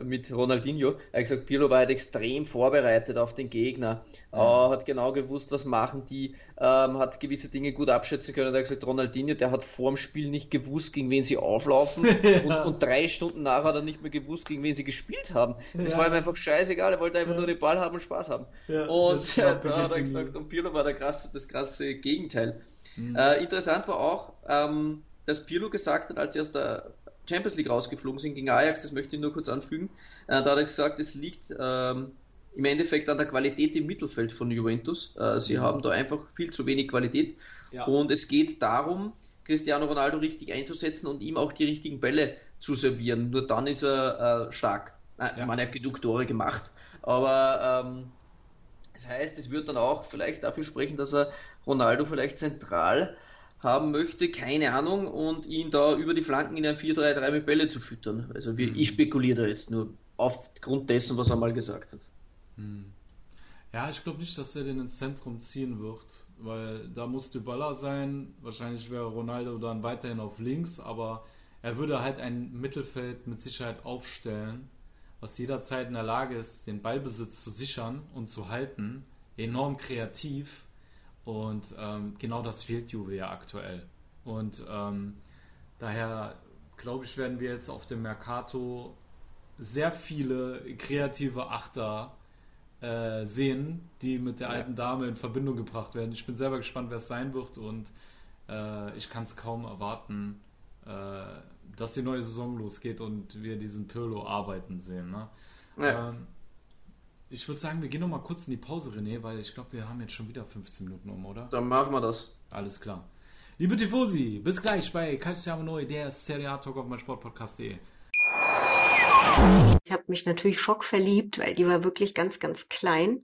mit Ronaldinho. Er hat gesagt, Pirlo war halt extrem vorbereitet auf den Gegner, ja. äh, hat genau gewusst, was machen die, ähm, hat gewisse Dinge gut abschätzen können. Er hat gesagt, Ronaldinho, der hat vor dem Spiel nicht gewusst, gegen wen sie auflaufen <laughs> ja. und, und, drei Stunden nachher hat er nicht mehr gewusst, gegen wen sie gespielt haben. Das ja. war ihm einfach scheißegal, er wollte einfach nur den Ball haben und Spaß haben. und <laughs> da hat er gesagt, und Pirlo war der krasse, das krasse Gegenteil. Mhm. Äh, interessant war auch, ähm, dass Pirlo gesagt hat, als er aus der Champions League rausgeflogen sind gegen Ajax, das möchte ich nur kurz anfügen. Äh, da hat er gesagt, es liegt ähm, im Endeffekt an der Qualität im Mittelfeld von Juventus. Äh, sie mhm. haben da einfach viel zu wenig Qualität. Ja. Und es geht darum, Cristiano Ronaldo richtig einzusetzen und ihm auch die richtigen Bälle zu servieren. Nur dann ist er äh, stark. Ja. Man hat genug Tore gemacht. Aber ähm, das heißt, es wird dann auch vielleicht dafür sprechen, dass er Ronaldo vielleicht zentral haben möchte, keine Ahnung, und ihn da über die Flanken in ein 4-3-3 mit Bälle zu füttern. Also wie, ich spekuliere da jetzt nur aufgrund dessen, was er mal gesagt hat. Hm. Ja, ich glaube nicht, dass er den ins Zentrum ziehen wird, weil da muss Dybala sein. Wahrscheinlich wäre Ronaldo dann weiterhin auf links, aber er würde halt ein Mittelfeld mit Sicherheit aufstellen, was jederzeit in der Lage ist, den Ballbesitz zu sichern und zu halten. Enorm kreativ und ähm, genau das fehlt Juve ja aktuell. Und ähm, daher glaube ich, werden wir jetzt auf dem Mercato sehr viele kreative Achter äh, sehen, die mit der alten Dame in Verbindung gebracht werden. Ich bin selber gespannt, wer es sein wird und äh, ich kann es kaum erwarten, äh, dass die neue Saison losgeht und wir diesen Pirlo arbeiten sehen. Ne? Ja. Ähm, ich würde sagen, wir gehen noch mal kurz in die Pause, René, weil ich glaube, wir haben jetzt schon wieder 15 Minuten um, oder? Dann machen wir das. Alles klar. Liebe Tifosi, bis gleich bei Calciamo Neu, der Serie A Talk auf mein Sportpodcast.de. Ich habe mich natürlich schockverliebt, weil die war wirklich ganz, ganz klein.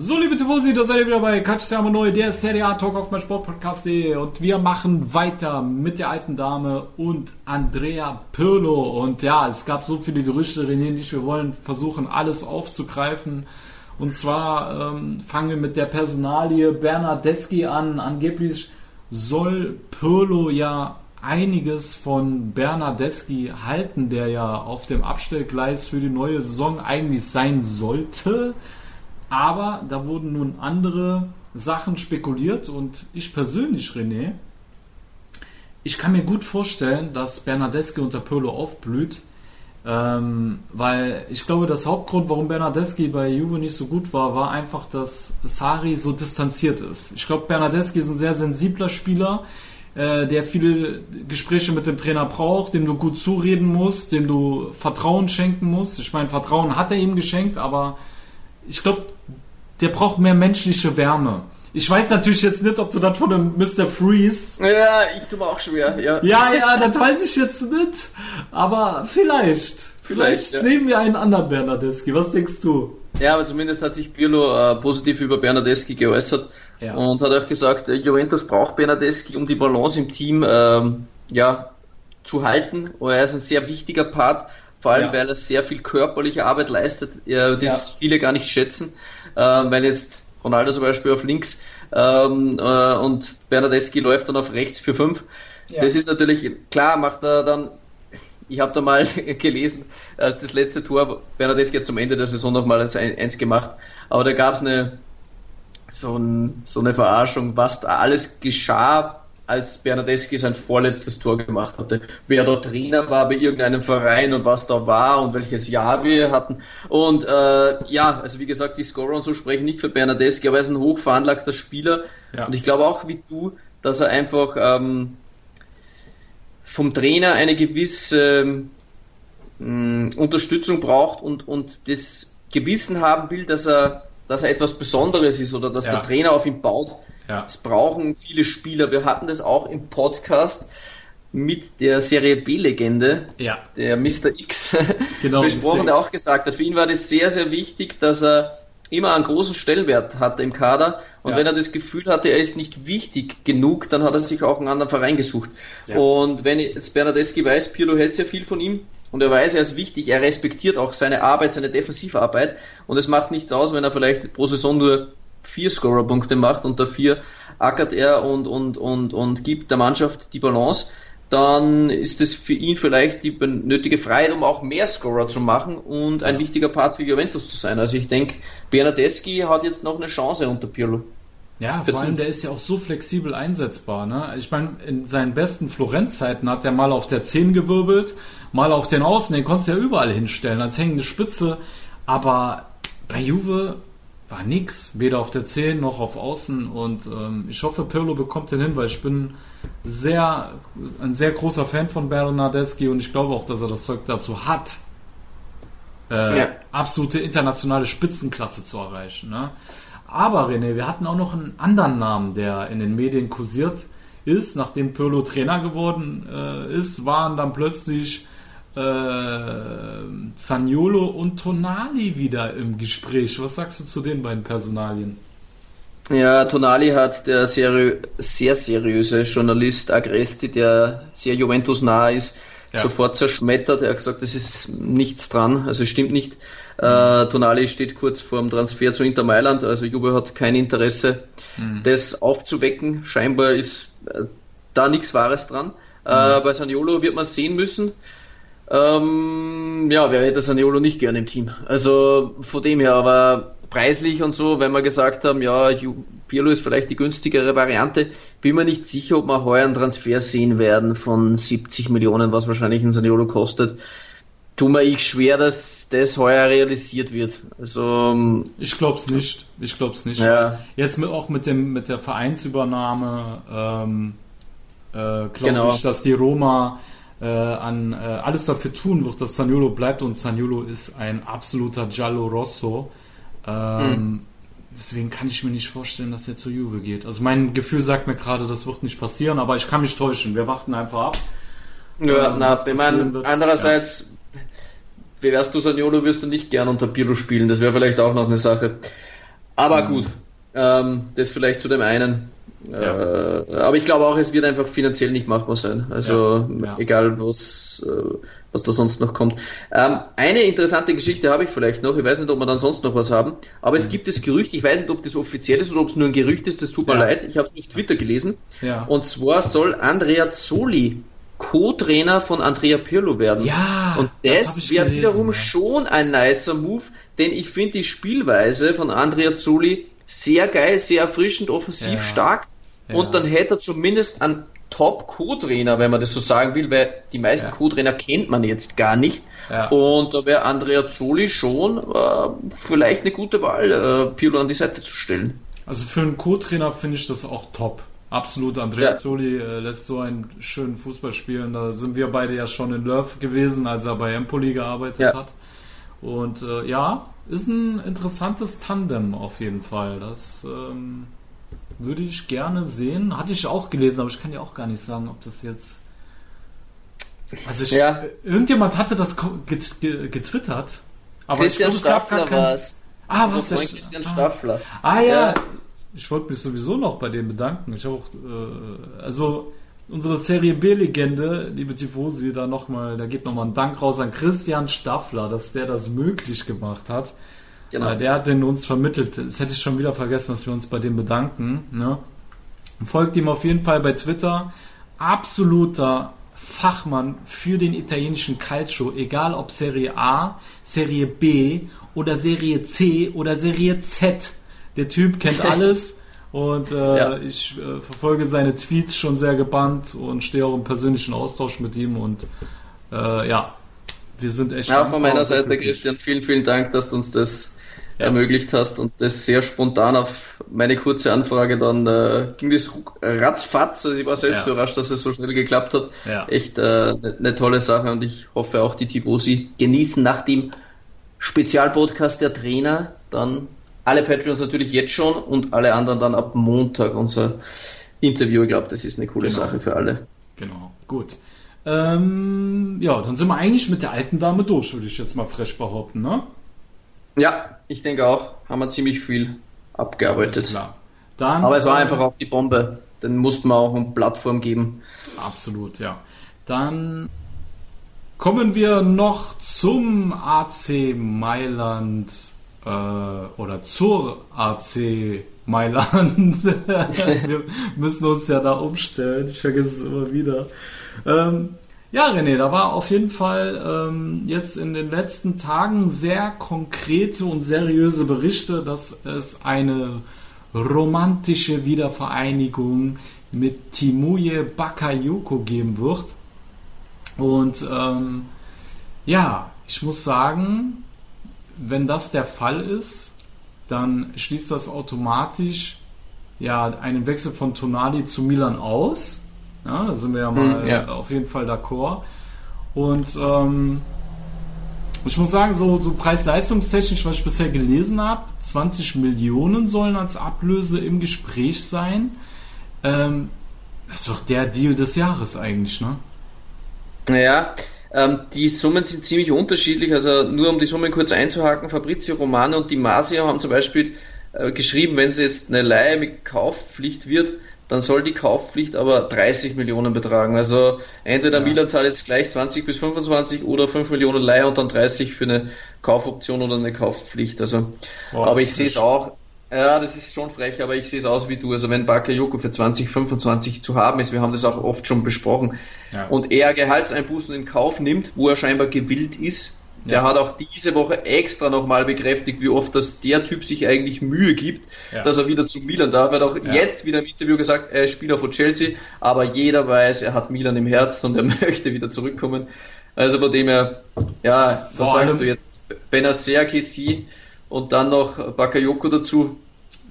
So, liebe Tifosi, da seid ihr wieder bei Calciamo Neu, der Serie A Talk auf mein Sportpodcast.de und wir machen weiter mit der alten Dame und Andrea Pirlo und ja, es gab so viele Gerüchte, René und ich, wir wollen versuchen, alles aufzugreifen und zwar ähm, fangen wir mit der Personalie Bernardeschi an. Angeblich soll Pirlo ja einiges von Bernardeschi halten, der ja auf dem Abstellgleis für die neue Saison eigentlich sein sollte. Aber da wurden nun andere Sachen spekuliert und ich persönlich, René, ich kann mir gut vorstellen, dass Bernardeschi unter Pirlo aufblüht, ähm, weil ich glaube, das Hauptgrund, warum Bernardeschi bei Juve nicht so gut war, war einfach, dass Sari so distanziert ist. Ich glaube, Bernardeschi ist ein sehr sensibler Spieler. äh, der viele Gespräche mit dem Trainer braucht, dem du gut zureden musst, dem du Vertrauen schenken musst. Ich meine, Vertrauen hat er ihm geschenkt, aber ich glaube, der braucht mehr menschliche Wärme. Ich weiß natürlich jetzt nicht, ob du das von dem Mr. Freeze. Ja, ich tue mir auch schwer, ja. Ja, ja, das weiß ich jetzt nicht. Aber vielleicht. Vielleicht, vielleicht ja. sehen wir einen anderen Bernardeschi. Was denkst du? Ja, aber zumindest hat sich Pirlo äh, positiv über Bernardeschi geäußert ja. und hat auch gesagt, äh, Juventus braucht Bernardeschi, um die Balance im Team ähm, ja, zu halten. Und er ist ein sehr wichtiger Part, vor allem ja. weil er sehr viel körperliche Arbeit leistet, äh, das viele gar nicht schätzen. Äh, weil jetzt Ronaldo zum Beispiel auf links ähm, äh, und Bernardeschi läuft dann auf rechts für fünf. Ja. Das ist natürlich, klar, macht er dann, ich habe da mal <laughs> gelesen, als das letzte Tor, Bernardeschi hat zum Ende der Saison nochmal eins, eins gemacht, aber da gab es eine, so, ein, so eine Verarschung, was da alles geschah, als Bernardeschi sein vorletztes Tor gemacht hatte. Wer dort Trainer war bei irgendeinem Verein und was da war und welches Jahr wir hatten. Und äh, ja, also wie gesagt, die Scorer und so sprechen nicht für Bernardeschi, aber er ist ein hochveranlagter Spieler. Ja. Und ich glaube auch wie du, dass er einfach ähm, vom Trainer eine gewisse ähm, Unterstützung braucht und, und das Gewissen haben will, dass er, dass er etwas Besonderes ist oder dass ja. der Trainer auf ihn baut ja. Das brauchen viele Spieler. Wir hatten das auch im Podcast mit der Serie B-Legende, ja. der Mr. X, <laughs> genau, besprochen, der auch gesagt hat, für ihn war das sehr, sehr wichtig, dass er immer einen großen Stellenwert hatte im Kader und ja. wenn er das Gefühl hatte, er ist nicht wichtig genug, dann hat er sich auch einen anderen Verein gesucht. Ja. Und wenn jetzt Bernardeschi weiß, Pirlo hält sehr viel von ihm und er weiß, er ist wichtig, er respektiert auch seine Arbeit, seine Defensivarbeit und es macht nichts aus, wenn er vielleicht pro Saison nur vier Scorerpunkte macht und dafür ackert er und, und, und, und gibt der Mannschaft die Balance, dann ist es für ihn vielleicht die nötige Freiheit, um auch mehr Scorer zu machen und ein wichtiger Part für Juventus zu sein. Also ich denke, Bernardeschi hat jetzt noch eine Chance unter Pirlo. Ja, vor allem der ist ja auch so flexibel einsetzbar. Ne? Ich meine, in seinen besten Florenz-Zeiten hat er mal auf der 10 gewirbelt, mal auf den Außen, den konntest du ja überall hinstellen, als hängende Spitze. Aber bei Juve war nix, weder auf der 10 noch auf Außen und ähm, ich hoffe, Pirlo bekommt den hin, weil ich bin sehr, ein sehr großer Fan von Bernardeschi und ich glaube auch, dass er das Zeug dazu hat, äh, ja. absolute internationale Spitzenklasse zu erreichen. Ne? Aber René, wir hatten auch noch einen anderen Namen, der in den Medien kursiert ist, nachdem Pirlo Trainer geworden äh, ist, waren dann plötzlich äh, Zaniolo und Tonali wieder im Gespräch. Was sagst du zu den beiden Personalien? Ja, Tonali hat der seri sehr seriöse Journalist Agresti, der sehr Juventus nah ist, ja. sofort zerschmettert. Er hat gesagt, das ist nichts dran, also es stimmt nicht. Äh, Tonali steht kurz vor dem Transfer zu Inter Mailand, also Juve hat kein Interesse, mhm. das aufzuwecken. Scheinbar ist äh, da nichts Wahres dran. Äh, mhm. bei Saniolo wird man sehen müssen. Ähm, ja, wer hätte Saniolo nicht gern im Team? Also von dem her, aber preislich und so, wenn wir gesagt haben, ja, Pirlo ist vielleicht die günstigere Variante, bin mir nicht sicher, ob wir heuer einen Transfer sehen werden von 70 Millionen, was wahrscheinlich ein Saniolo kostet. Tut mir ich schwer, dass das heuer realisiert wird. Also ähm, ich glaube es nicht. Ich glaube es nicht. Ja. Jetzt mit, auch mit dem mit der Vereinsübernahme ähm, äh, glaube genau. ich, dass die Roma äh, an äh, alles dafür tun wird, dass Saniolo bleibt und Saniolo ist ein absoluter Giallo Rosso. Ähm, hm. Deswegen kann ich mir nicht vorstellen, dass er zur Juve geht. Also mein Gefühl sagt mir gerade, das wird nicht passieren, aber ich kann mich täuschen. Wir warten einfach ab. Ja, ähm, na, ich meine, andererseits, ja. wärst du Saniolo, wirst du nicht gern unter Pirlo spielen. Das wäre vielleicht auch noch eine Sache. Aber mhm. gut, ähm, das vielleicht zu dem einen. Ja. Äh, aber ich glaube auch, es wird einfach finanziell nicht machbar sein. Also ja, ja. egal was, äh, was da sonst noch kommt. Ähm, eine interessante Geschichte habe ich vielleicht noch. Ich weiß nicht, ob wir dann sonst noch was haben. Aber mhm. es gibt das Gerücht, ich weiß nicht, ob das offiziell ist oder ob es nur ein Gerücht ist, das tut mir leid. Ich habe es nicht Twitter gelesen. Und zwar soll Andrea Zoli Co-Trainer von Andrea Pirlo werden. Ja, und das, das wäre wiederum schon ein nicer Move, denn ich finde die Spielweise von Andrea Zoli sehr geil, sehr erfrischend, offensiv ja. stark. Ja. Und dann hätte er zumindest einen Top-Co-Trainer, wenn man das so sagen will, weil die meisten ja. Co-Trainer kennt man jetzt gar nicht. Ja. Und da wäre Andrea Zoli schon äh, vielleicht eine gute Wahl, äh, Pirlo an die Seite zu stellen. Also für einen Co-Trainer finde ich das auch top. Absolut, Andrea ja. Zoli äh, lässt so einen schönen Fußball spielen. Da sind wir beide ja schon in Lörf gewesen, als er bei Empoli gearbeitet ja. hat. Und äh, ja, ist ein interessantes Tandem auf jeden Fall. Das ähm, würde ich gerne sehen. Hatte ich auch gelesen, aber ich kann ja auch gar nicht sagen, ob das jetzt. Also ich, ja. irgendjemand hatte das getwittert. Aber Christian ich glaub, Staffler war es. Ah, was ist Christian ah. Staffler. Ah ja. ja. Ich wollte mich sowieso noch bei dem bedanken. Ich habe auch, äh, also unsere Serie B-Legende, liebe Tifosi, da nochmal, da geht nochmal ein Dank raus an Christian Staffler, dass der das möglich gemacht hat. Genau. Der hat den uns vermittelt. Das hätte ich schon wieder vergessen, dass wir uns bei dem bedanken. Ne? Folgt ihm auf jeden Fall bei Twitter. Absoluter Fachmann für den italienischen Calcio, egal ob Serie A, Serie B oder Serie C oder Serie Z. Der Typ kennt <laughs> alles und äh, ja. ich äh, verfolge seine Tweets schon sehr gebannt und stehe auch im persönlichen Austausch mit ihm und äh, ja, wir sind echt. Ja, von meiner Seite, Christian, vielen, vielen Dank, dass du uns das ja. ermöglicht hast und das sehr spontan auf meine kurze Anfrage dann äh, ging das ratzfatz. Also ich war selbst ja. überrascht, dass es so schnell geklappt hat. Ja. Echt eine äh, ne, ne tolle Sache und ich hoffe auch die Tifosi genießen nach dem Spezialpodcast der Trainer dann alle Patreons natürlich jetzt schon und alle anderen dann ab Montag unser Interview. Ich glaube, das ist eine coole genau. Sache für alle. Genau, gut. Ähm, ja, dann sind wir eigentlich mit der alten Dame durch, würde ich jetzt mal frisch behaupten, ne? Ja, ich denke auch. Haben wir ziemlich viel abgearbeitet. Klar. Dann, Aber es war äh, einfach auch die Bombe. Den mussten wir auch eine Plattform geben. Absolut, ja. Dann kommen wir noch zum AC Mailand äh, oder zur AC Mailand. <laughs> wir müssen uns ja da umstellen. Ich vergesse es immer wieder. Ähm, ja, René, da war auf jeden Fall ähm, jetzt in den letzten Tagen sehr konkrete und seriöse Berichte, dass es eine romantische Wiedervereinigung mit Timuye Bakayoko geben wird. Und ähm, ja, ich muss sagen, wenn das der Fall ist, dann schließt das automatisch ja einen Wechsel von Tonali zu Milan aus. Ja, da sind wir ja mal hm, ja. auf jeden Fall d'accord. Und ähm, ich muss sagen, so, so preis-leistungstechnisch, was ich bisher gelesen habe, 20 Millionen sollen als Ablöse im Gespräch sein. Ähm, das wird der Deal des Jahres eigentlich, ne? Naja, ähm, die Summen sind ziemlich unterschiedlich. Also nur um die Summen kurz einzuhaken, Fabrizio Romano und Di Masio haben zum Beispiel äh, geschrieben, wenn es jetzt eine Leihe mit Kaufpflicht wird, dann soll die Kaufpflicht aber 30 Millionen betragen. Also entweder ja. Milan zahlt jetzt gleich 20 bis 25 oder 5 Millionen Leihe und dann 30 für eine Kaufoption oder eine Kaufpflicht. Also, Boah, aber ich sehe es auch, ja, das ist schon frech, aber ich sehe es aus wie du. Also wenn Bakayoko für 20, 25 zu haben ist, wir haben das auch oft schon besprochen, ja. und er Gehaltseinbußen in Kauf nimmt, wo er scheinbar gewillt ist, der hat auch diese Woche extra nochmal bekräftigt, wie oft dass der Typ sich eigentlich Mühe gibt, ja. dass er wieder zu Milan darf. Er hat auch ja. jetzt wieder im Interview gesagt, er ist Spieler von Chelsea, aber jeder weiß, er hat Milan im Herzen und er <laughs> möchte wieder zurückkommen. Also von dem her, ja, was Vor sagst du jetzt? Benacer, Kessi und dann noch Bakayoko dazu.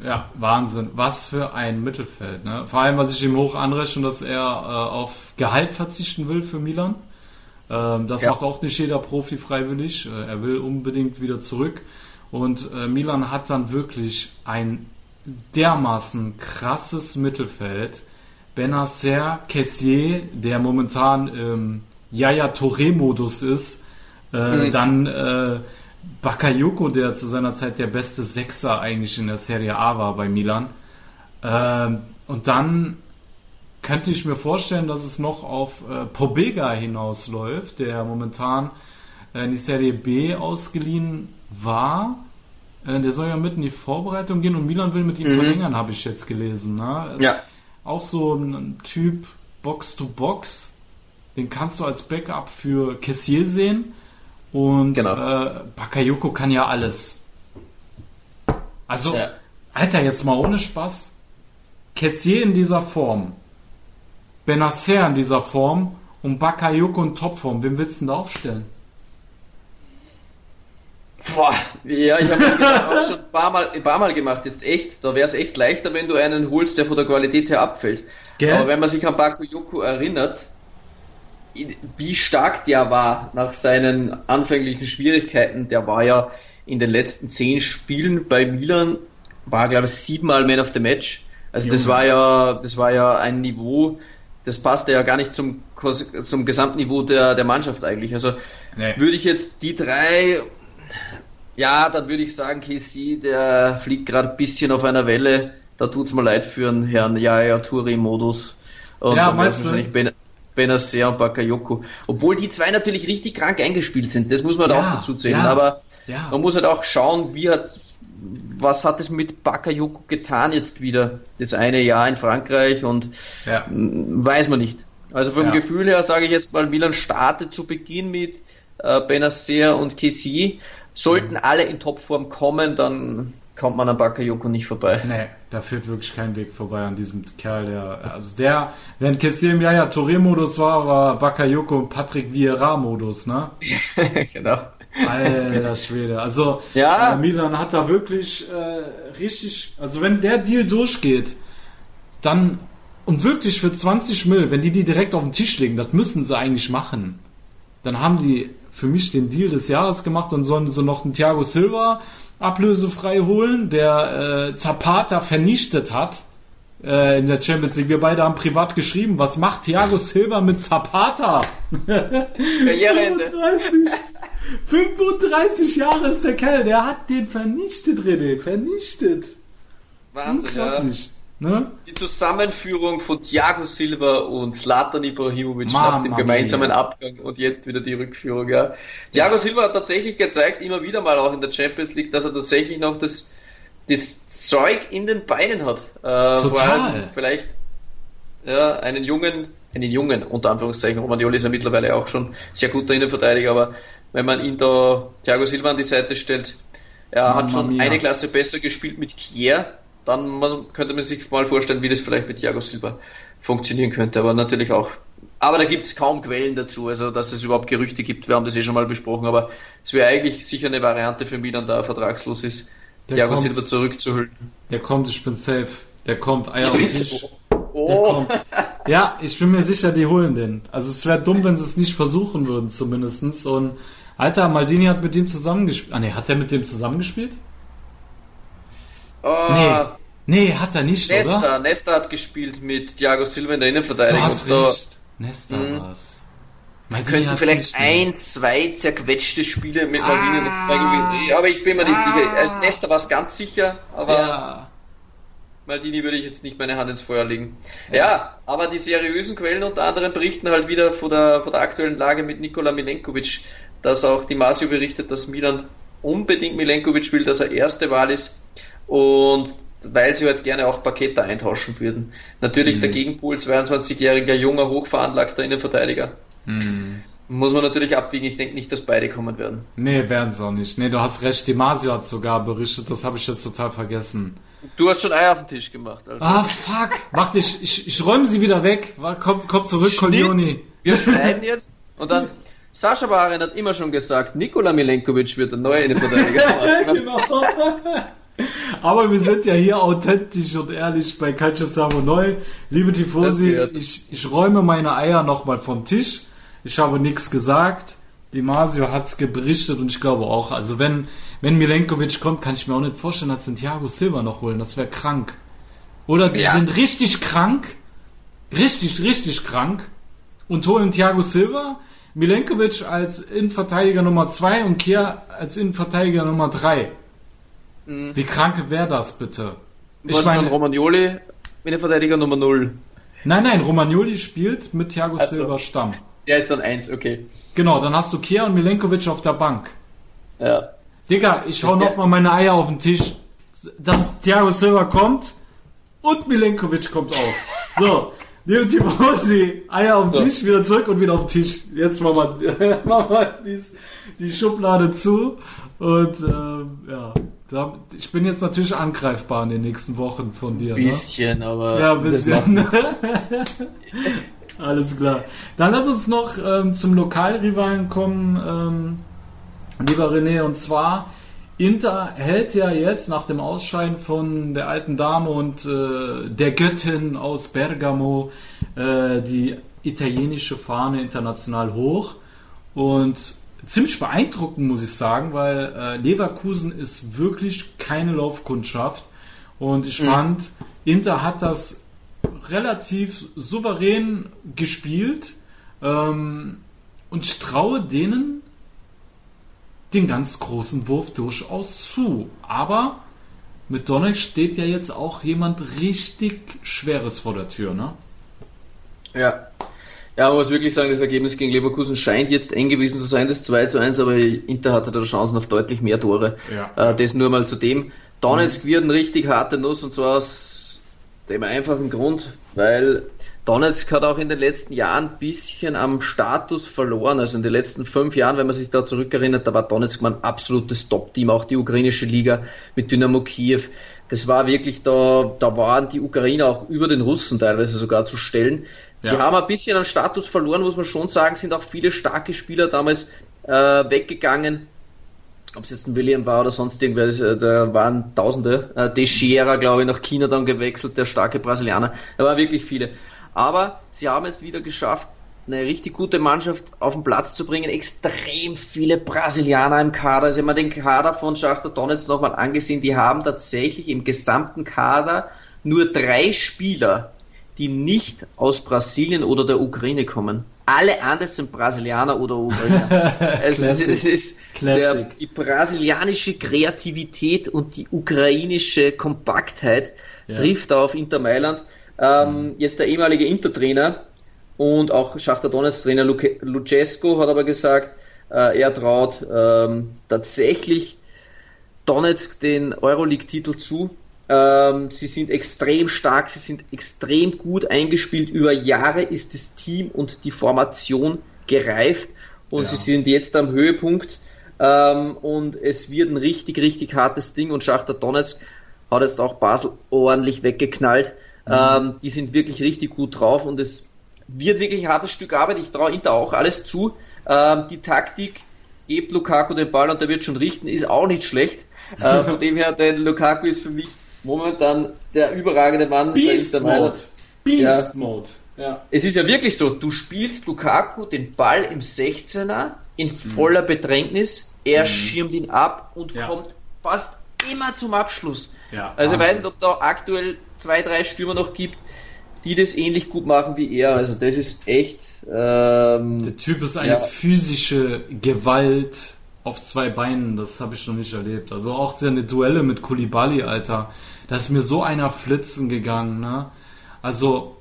Ja, Wahnsinn. Was für ein Mittelfeld. Ne? Vor allem, was ich ihm hoch anrechne, dass er äh, auf Gehalt verzichten will für Milan. Ähm, das ja. macht auch nicht jeder Profi freiwillig. Äh, er will unbedingt wieder zurück. Und äh, Milan hat dann wirklich ein dermaßen krasses Mittelfeld. Benacer, Kessier, der momentan im Yaya Touré-Modus ist, äh, mhm. dann äh, Bakayoko, der zu seiner Zeit der beste Sechser eigentlich in der Serie A war bei Milan. Äh, und dann könnte ich mir vorstellen, dass es noch auf äh, Pobega hinausläuft, der momentan äh, in die Serie B ausgeliehen war. Äh, der soll ja mit in die Vorbereitung gehen und Milan will mit ihm mhm. verlängern, habe ich jetzt gelesen. Ne? Ja. Auch so ein Typ Box to Box. Den kannst du als Backup für Kessier sehen. Und genau. äh, Bakayoko kann ja alles. Also, ja. Alter, jetzt mal ohne Spaß. Kessier in dieser Form Benacer in dieser Form und Bakayoko in Topform. Wem willst du denn da aufstellen? Boah, ja, ich habe auch schon ein paar, Mal, ein paar Mal gemacht, jetzt echt. Da wäre es echt leichter, wenn du einen holst, der von der Qualität her abfällt. Gell? Aber wenn man sich an Bakayoko erinnert, wie stark der war nach seinen anfänglichen Schwierigkeiten, der war ja in den letzten zehn Spielen bei Milan, war glaube ich siebenmal Man of the Match. Also das war ja, das war ja ein Niveau, das passte ja gar nicht zum, zum Gesamtniveau der, der Mannschaft eigentlich. Also nee. würde ich jetzt die drei, ja, dann würde ich sagen, KC, der fliegt gerade ein bisschen auf einer Welle. Da tut's mir leid für einen Herrn Yaya Touri-Modus. Und ja, meinst du? Ben, Benacer und Bakayoko. Obwohl die zwei natürlich richtig krank eingespielt sind, das muss man ja, da auch dazu zählen. Ja, aber ja. man muss halt auch schauen, wie hat, was hat es mit Bakayoko getan jetzt wieder? Das eine Jahr in Frankreich und weiß man nicht. Also vom Gefühl her sage ich jetzt mal, Milan startet zu Beginn mit äh, Benacer und Kessie. Sollten mhm. alle in Topform kommen, dann kommt man an Bakayoko nicht vorbei. Nee, da führt wirklich kein Weg vorbei an diesem Kerl. Der, also der, während Kessie im Jahr Touré-Modus war, war Bakayoko Patrick Vieira-Modus, ne? <laughs> genau. Alter Schwede. Also ja. Äh, Milan hat da wirklich äh, richtig, also wenn der Deal durchgeht, dann und wirklich für 20 Mill, wenn die die direkt auf den Tisch legen, das müssen sie eigentlich machen. Dann haben die für mich den Deal des Jahres gemacht und sollen sie noch einen Thiago Silva ablösefrei holen, der äh, Zapata vernichtet hat äh, in der Champions League. Wir beide haben privat geschrieben, was macht Thiago Silva mit Zapata? Karriereende. 35, 35 Jahre ist der Kerl, der hat den vernichtet, René, vernichtet. Wahnsinn, ja. Ne? Die Zusammenführung von Thiago Silva und Zlatan Ibrahimovic nach dem gemeinsamen mia. Abgang und jetzt wieder die Rückführung. Ja. Thiago ja. Silva hat tatsächlich gezeigt, immer wieder mal auch in der Champions League, dass er tatsächlich noch das, das Zeug in den Beinen hat. Äh, Total. Vor allem vielleicht ja, einen jungen, einen jungen, unter Anführungszeichen, Romagnoli ist ja mittlerweile auch schon sehr guter Innenverteidiger, aber wenn man ihn da Thiago Silva an die Seite stellt, er Mamma hat schon mia. eine Klasse besser gespielt mit Kier, dann könnte man sich mal vorstellen, wie das vielleicht mit Thiago Silva funktionieren könnte. Aber natürlich auch. Aber da gibt es kaum Quellen dazu, also dass es überhaupt Gerüchte gibt. Wir haben das eh schon mal besprochen, aber es wäre eigentlich sicher eine Variante für Milan, da er vertragslos ist, der Thiago kommt, Silva zurückzuholen. Der kommt, ich bin safe. Der kommt, Eier auf Tisch. <laughs> Oh. Ja, ich bin mir sicher, die holen den. Also es wäre dumm, wenn sie es nicht versuchen würden, zumindestens. Und Alter, Maldini hat mit dem zusammengespielt. Ah ne, hat er mit dem zusammengespielt? Oh, nee. nee, hat er nicht, Nesta, oder? Nesta hat gespielt mit Thiago Silva in der Innenverteidigung. Du hast recht. Nesta mh. war's. Maldini könnten vielleicht ein, zwei zerquetschte Spiele mit Maldini ah, aber ich bin mir nicht ah, sicher. Als Nesta war es ganz sicher, aber ja. Maldini würde ich jetzt nicht meine Hand ins Feuer legen. Ja. ja, aber die seriösen Quellen unter anderem berichten halt wieder von der, von der aktuellen Lage mit Nikola Milenkovic, dass auch die Masio berichtet, dass Milan unbedingt Milenkovic will, dass er erste Wahl ist und weil sie halt gerne auch Pakete eintauschen würden. Natürlich mhm. der Gegenpol, 22-jähriger, junger, hochveranlagter Innenverteidiger. Mhm. Muss man natürlich abwiegen. Ich denke nicht, dass beide kommen werden. Nee, werden sie auch nicht. Nee, du hast recht. Demasio hat sogar berichtet. Das habe ich jetzt total vergessen. Du hast schon Eier auf den Tisch gemacht. Also. Ah, fuck. Warte, ich, ich, ich räume sie wieder weg. Komm, komm zurück, Colioni. Wir schneiden jetzt und dann Sascha Barin hat immer schon gesagt, Nikola Milenkovic wird der neue Innenverteidiger. <laughs> genau. Aber wir sind ja hier authentisch und ehrlich bei Calcio Savo Neu. Liebe Tifosi, ich, ich räume meine Eier nochmal vom Tisch. Ich habe nichts gesagt. Die Masio hat es geberichtet und ich glaube auch, also wenn, wenn Milenkovic kommt, kann ich mir auch nicht vorstellen, dass sie Thiago Silva noch holen. Das wäre krank. Oder die ja. sind richtig krank, richtig, richtig krank und holen Thiago Silva, Milenkovic als Innenverteidiger Nummer 2 und Kier als Innenverteidiger Nummer 3. Mhm. Wie krank wäre das bitte? Ich Was meine, dann Romagnoli, Innenverteidiger Nummer 0. Nein, nein, Romagnoli spielt mit Thiago also, Silva Stamm. Der ist dann 1, okay. Genau, dann hast du Kier und Milenkovic auf der Bank. Ja. Digga, ich hau nochmal meine Eier auf den Tisch. Dass Thiago Silva kommt und Milenkovic kommt auch. <laughs> So, liebe Tifosi, Eier auf den so. Tisch, wieder zurück und wieder auf den Tisch. Jetzt machen wir, <laughs> machen wir dies, die Schublade zu und ähm, ja. Ich bin jetzt natürlich angreifbar in den nächsten Wochen von dir. Ein ne? bisschen, ne? aber. Ja, ein bisschen. <laughs> Alles klar. Dann lass uns noch ähm, zum Lokalrivalen kommen. Ähm, lieber René, und zwar Inter hält ja jetzt nach dem Ausscheiden von der alten Dame und äh, der Göttin aus Bergamo äh, die italienische Fahne international hoch. Und ziemlich beeindruckend, muss ich sagen, weil äh, Leverkusen ist wirklich keine Laufkundschaft. Und ich mhm. fand, Inter hat das relativ souverän gespielt. Ähm, und ich traue denen den ganz großen Wurf durchaus zu. Aber mit Donner steht ja jetzt auch jemand richtig Schweres vor der Tür, ne? Ja. Ja, man muss wirklich sagen, das Ergebnis gegen Leverkusen scheint jetzt eng gewesen zu sein, das 2 zu 1, aber Inter hatte da Chancen auf deutlich mehr Tore. Ja. Äh, das nur mal zu dem. Donetsk mhm. wird eine richtig harte Nuss und zwar aus dem einfachen Grund, weil Donetsk hat auch in den letzten Jahren ein bisschen am Status verloren. Also in den letzten fünf Jahren, wenn man sich da zurückerinnert, da war Donetsk mal ein absolutes Top-Team, auch die ukrainische Liga mit Dynamo Kiew. Das war wirklich da, da waren die Ukrainer auch über den Russen teilweise sogar zu stellen. Ja. Die haben ein bisschen an Status verloren, muss man schon sagen, sind auch viele starke Spieler damals äh, weggegangen. Ob es jetzt ein William war oder sonst irgendwer, äh, da waren Tausende. Äh, De glaube ich, nach China dann gewechselt, der starke Brasilianer. Da waren wirklich viele. Aber sie haben es wieder geschafft, eine richtig gute Mannschaft auf den Platz zu bringen. Extrem viele Brasilianer im Kader. Also wenn man den Kader von Schachter Donetsk nochmal angesehen, die haben tatsächlich im gesamten Kader nur drei Spieler, die nicht aus Brasilien oder der Ukraine kommen. Alle anderen sind Brasilianer oder Ukrainer. <laughs> also es, es ist der, die brasilianische Kreativität und die ukrainische Kompaktheit ja. trifft auf Inter Mailand. Ähm, jetzt der ehemalige Inter-Trainer und auch Schachter Donetsk-Trainer Lucesco hat aber gesagt, äh, er traut ähm, tatsächlich Donetsk den Euroleague-Titel zu. Ähm, sie sind extrem stark, sie sind extrem gut eingespielt. Über Jahre ist das Team und die Formation gereift und ja. sie sind jetzt am Höhepunkt. Ähm, und es wird ein richtig, richtig hartes Ding und Schachter Donetsk hat jetzt auch Basel ordentlich weggeknallt. Mhm. Ähm, die sind wirklich richtig gut drauf und es wird wirklich ein hartes Stück Arbeit. Ich traue Inter auch alles zu. Ähm, die Taktik, gebt Lukaku den Ball und der wird schon richten, ist auch nicht schlecht. Äh, von <laughs> dem her, denn Lukaku ist für mich momentan der überragende Mann Beast bei Inter Mode. Beast ja. Mode. Ja. Es ist ja wirklich so, du spielst Lukaku den Ball im 16er in voller mhm. Bedrängnis, er mhm. schirmt ihn ab und ja. kommt fast immer zum Abschluss. Ja, also ich weiß nicht, ob da aktuell zwei, drei Stürmer noch gibt, die das ähnlich gut machen wie er. Also das ist echt. Ähm, Der Typ ist eine ja. physische Gewalt auf zwei Beinen. Das habe ich noch nicht erlebt. Also auch seine Duelle mit Kulibali, Alter. Da ist mir so einer flitzen gegangen. Ne? Also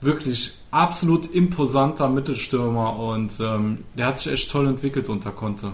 wirklich absolut imposanter Mittelstürmer und ähm, der hat sich echt toll entwickelt unter Conte.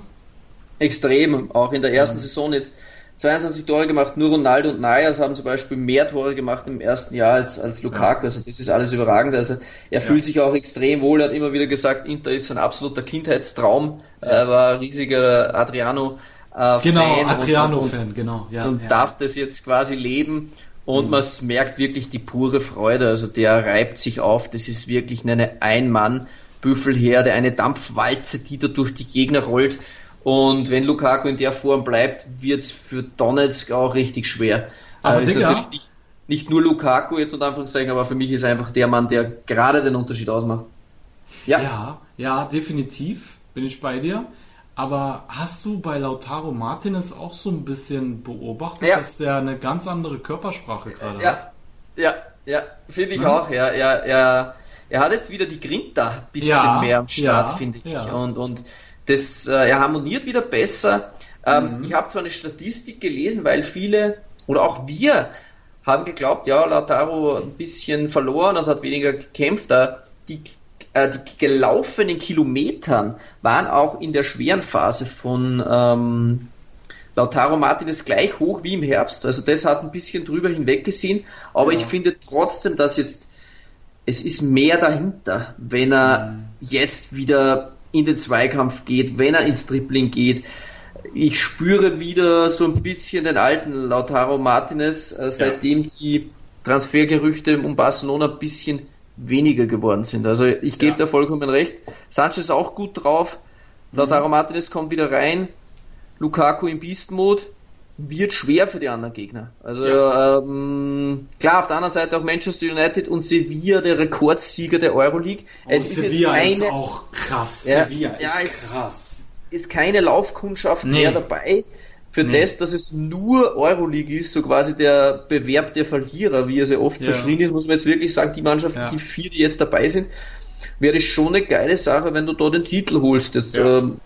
Extrem, auch in der ersten ja. Saison jetzt 22 Tore gemacht, nur Ronaldo und Nayas haben zum Beispiel mehr Tore gemacht im ersten Jahr als, als Lukaku. Also das ist alles überragend. Also er ja. fühlt sich auch extrem wohl. Er hat immer wieder gesagt, Inter ist ein absoluter Kindheitstraum. Ja. Er war ein riesiger Adriano. Äh, genau, Adriano-Fan, genau. Ja, und ja. darf das jetzt quasi leben. Und mhm. man merkt wirklich die pure Freude. Also der reibt sich auf. Das ist wirklich eine Ein-Mann-Büffelherde, eine Dampfwalze, die da durch die Gegner rollt. Und wenn Lukaku in der Form bleibt, wird es für Donetsk auch richtig schwer. Aber also ist natürlich nicht, nicht, nur Lukaku jetzt unter Anführungszeichen, aber für mich ist einfach der Mann, der gerade den Unterschied ausmacht. Ja. ja, ja, definitiv bin ich bei dir. Aber hast du bei Lautaro Martinez auch so ein bisschen beobachtet, ja. dass der eine ganz andere Körpersprache gerade ja. hat? Ja, ja, finde ich mhm. auch. Ja, er, er, er hat jetzt wieder die Grinta ein bisschen ja, mehr am Start, finde ich. Und, und das, äh, er harmoniert wieder besser. Ähm, mhm. Ich habe zwar eine Statistik gelesen, weil viele oder auch wir haben geglaubt, ja, Lautaro ein bisschen verloren und hat weniger gekämpft. Die, äh, die gelaufenen Kilometern waren auch in der schweren Phase von ähm, Lautaro Martinez gleich hoch wie im Herbst. Also das hat ein bisschen drüber hinweggesehen. Aber ja. ich finde trotzdem, dass jetzt es ist mehr dahinter, wenn er mhm. jetzt wieder in den Zweikampf geht, wenn er ins Dribbling geht. Ich spüre wieder so ein bisschen den alten Lautaro Martinez, äh, seitdem ja. die Transfergerüchte um Barcelona ein bisschen weniger geworden sind. Also ich gebe ja. da vollkommen recht. Sanchez ist auch gut drauf. Mhm. Lautaro Martinez kommt wieder rein. Lukaku im Beast Mode wird schwer für die anderen Gegner. Also ja. ähm, klar, auf der anderen Seite auch Manchester United und Sevilla, der Rekordsieger der Euroleague. Oh, es ist Sevilla keine, ist auch krass. Ja, Sevilla ist ja, krass. Ist keine Laufkundschaft nee. mehr dabei. Für nee. das, dass es nur Euroleague ist, so quasi der Bewerb der Verlierer, wie er sehr oft ja. verschrien ist, muss man jetzt wirklich sagen, die Mannschaft, die vier, die jetzt dabei sind, wäre schon eine geile Sache, wenn du da den Titel holst. Das, ähm,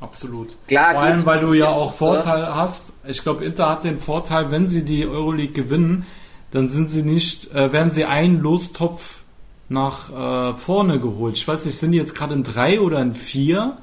Absolut. Klar, Vor allem, weil du ja auch Vorteil ja. hast. Ich glaube, Inter hat den Vorteil, wenn sie die Euroleague gewinnen, dann sind sie nicht, äh, werden sie einen Lostopf nach äh, vorne geholt. Ich weiß nicht, sind die jetzt gerade in drei oder in vier?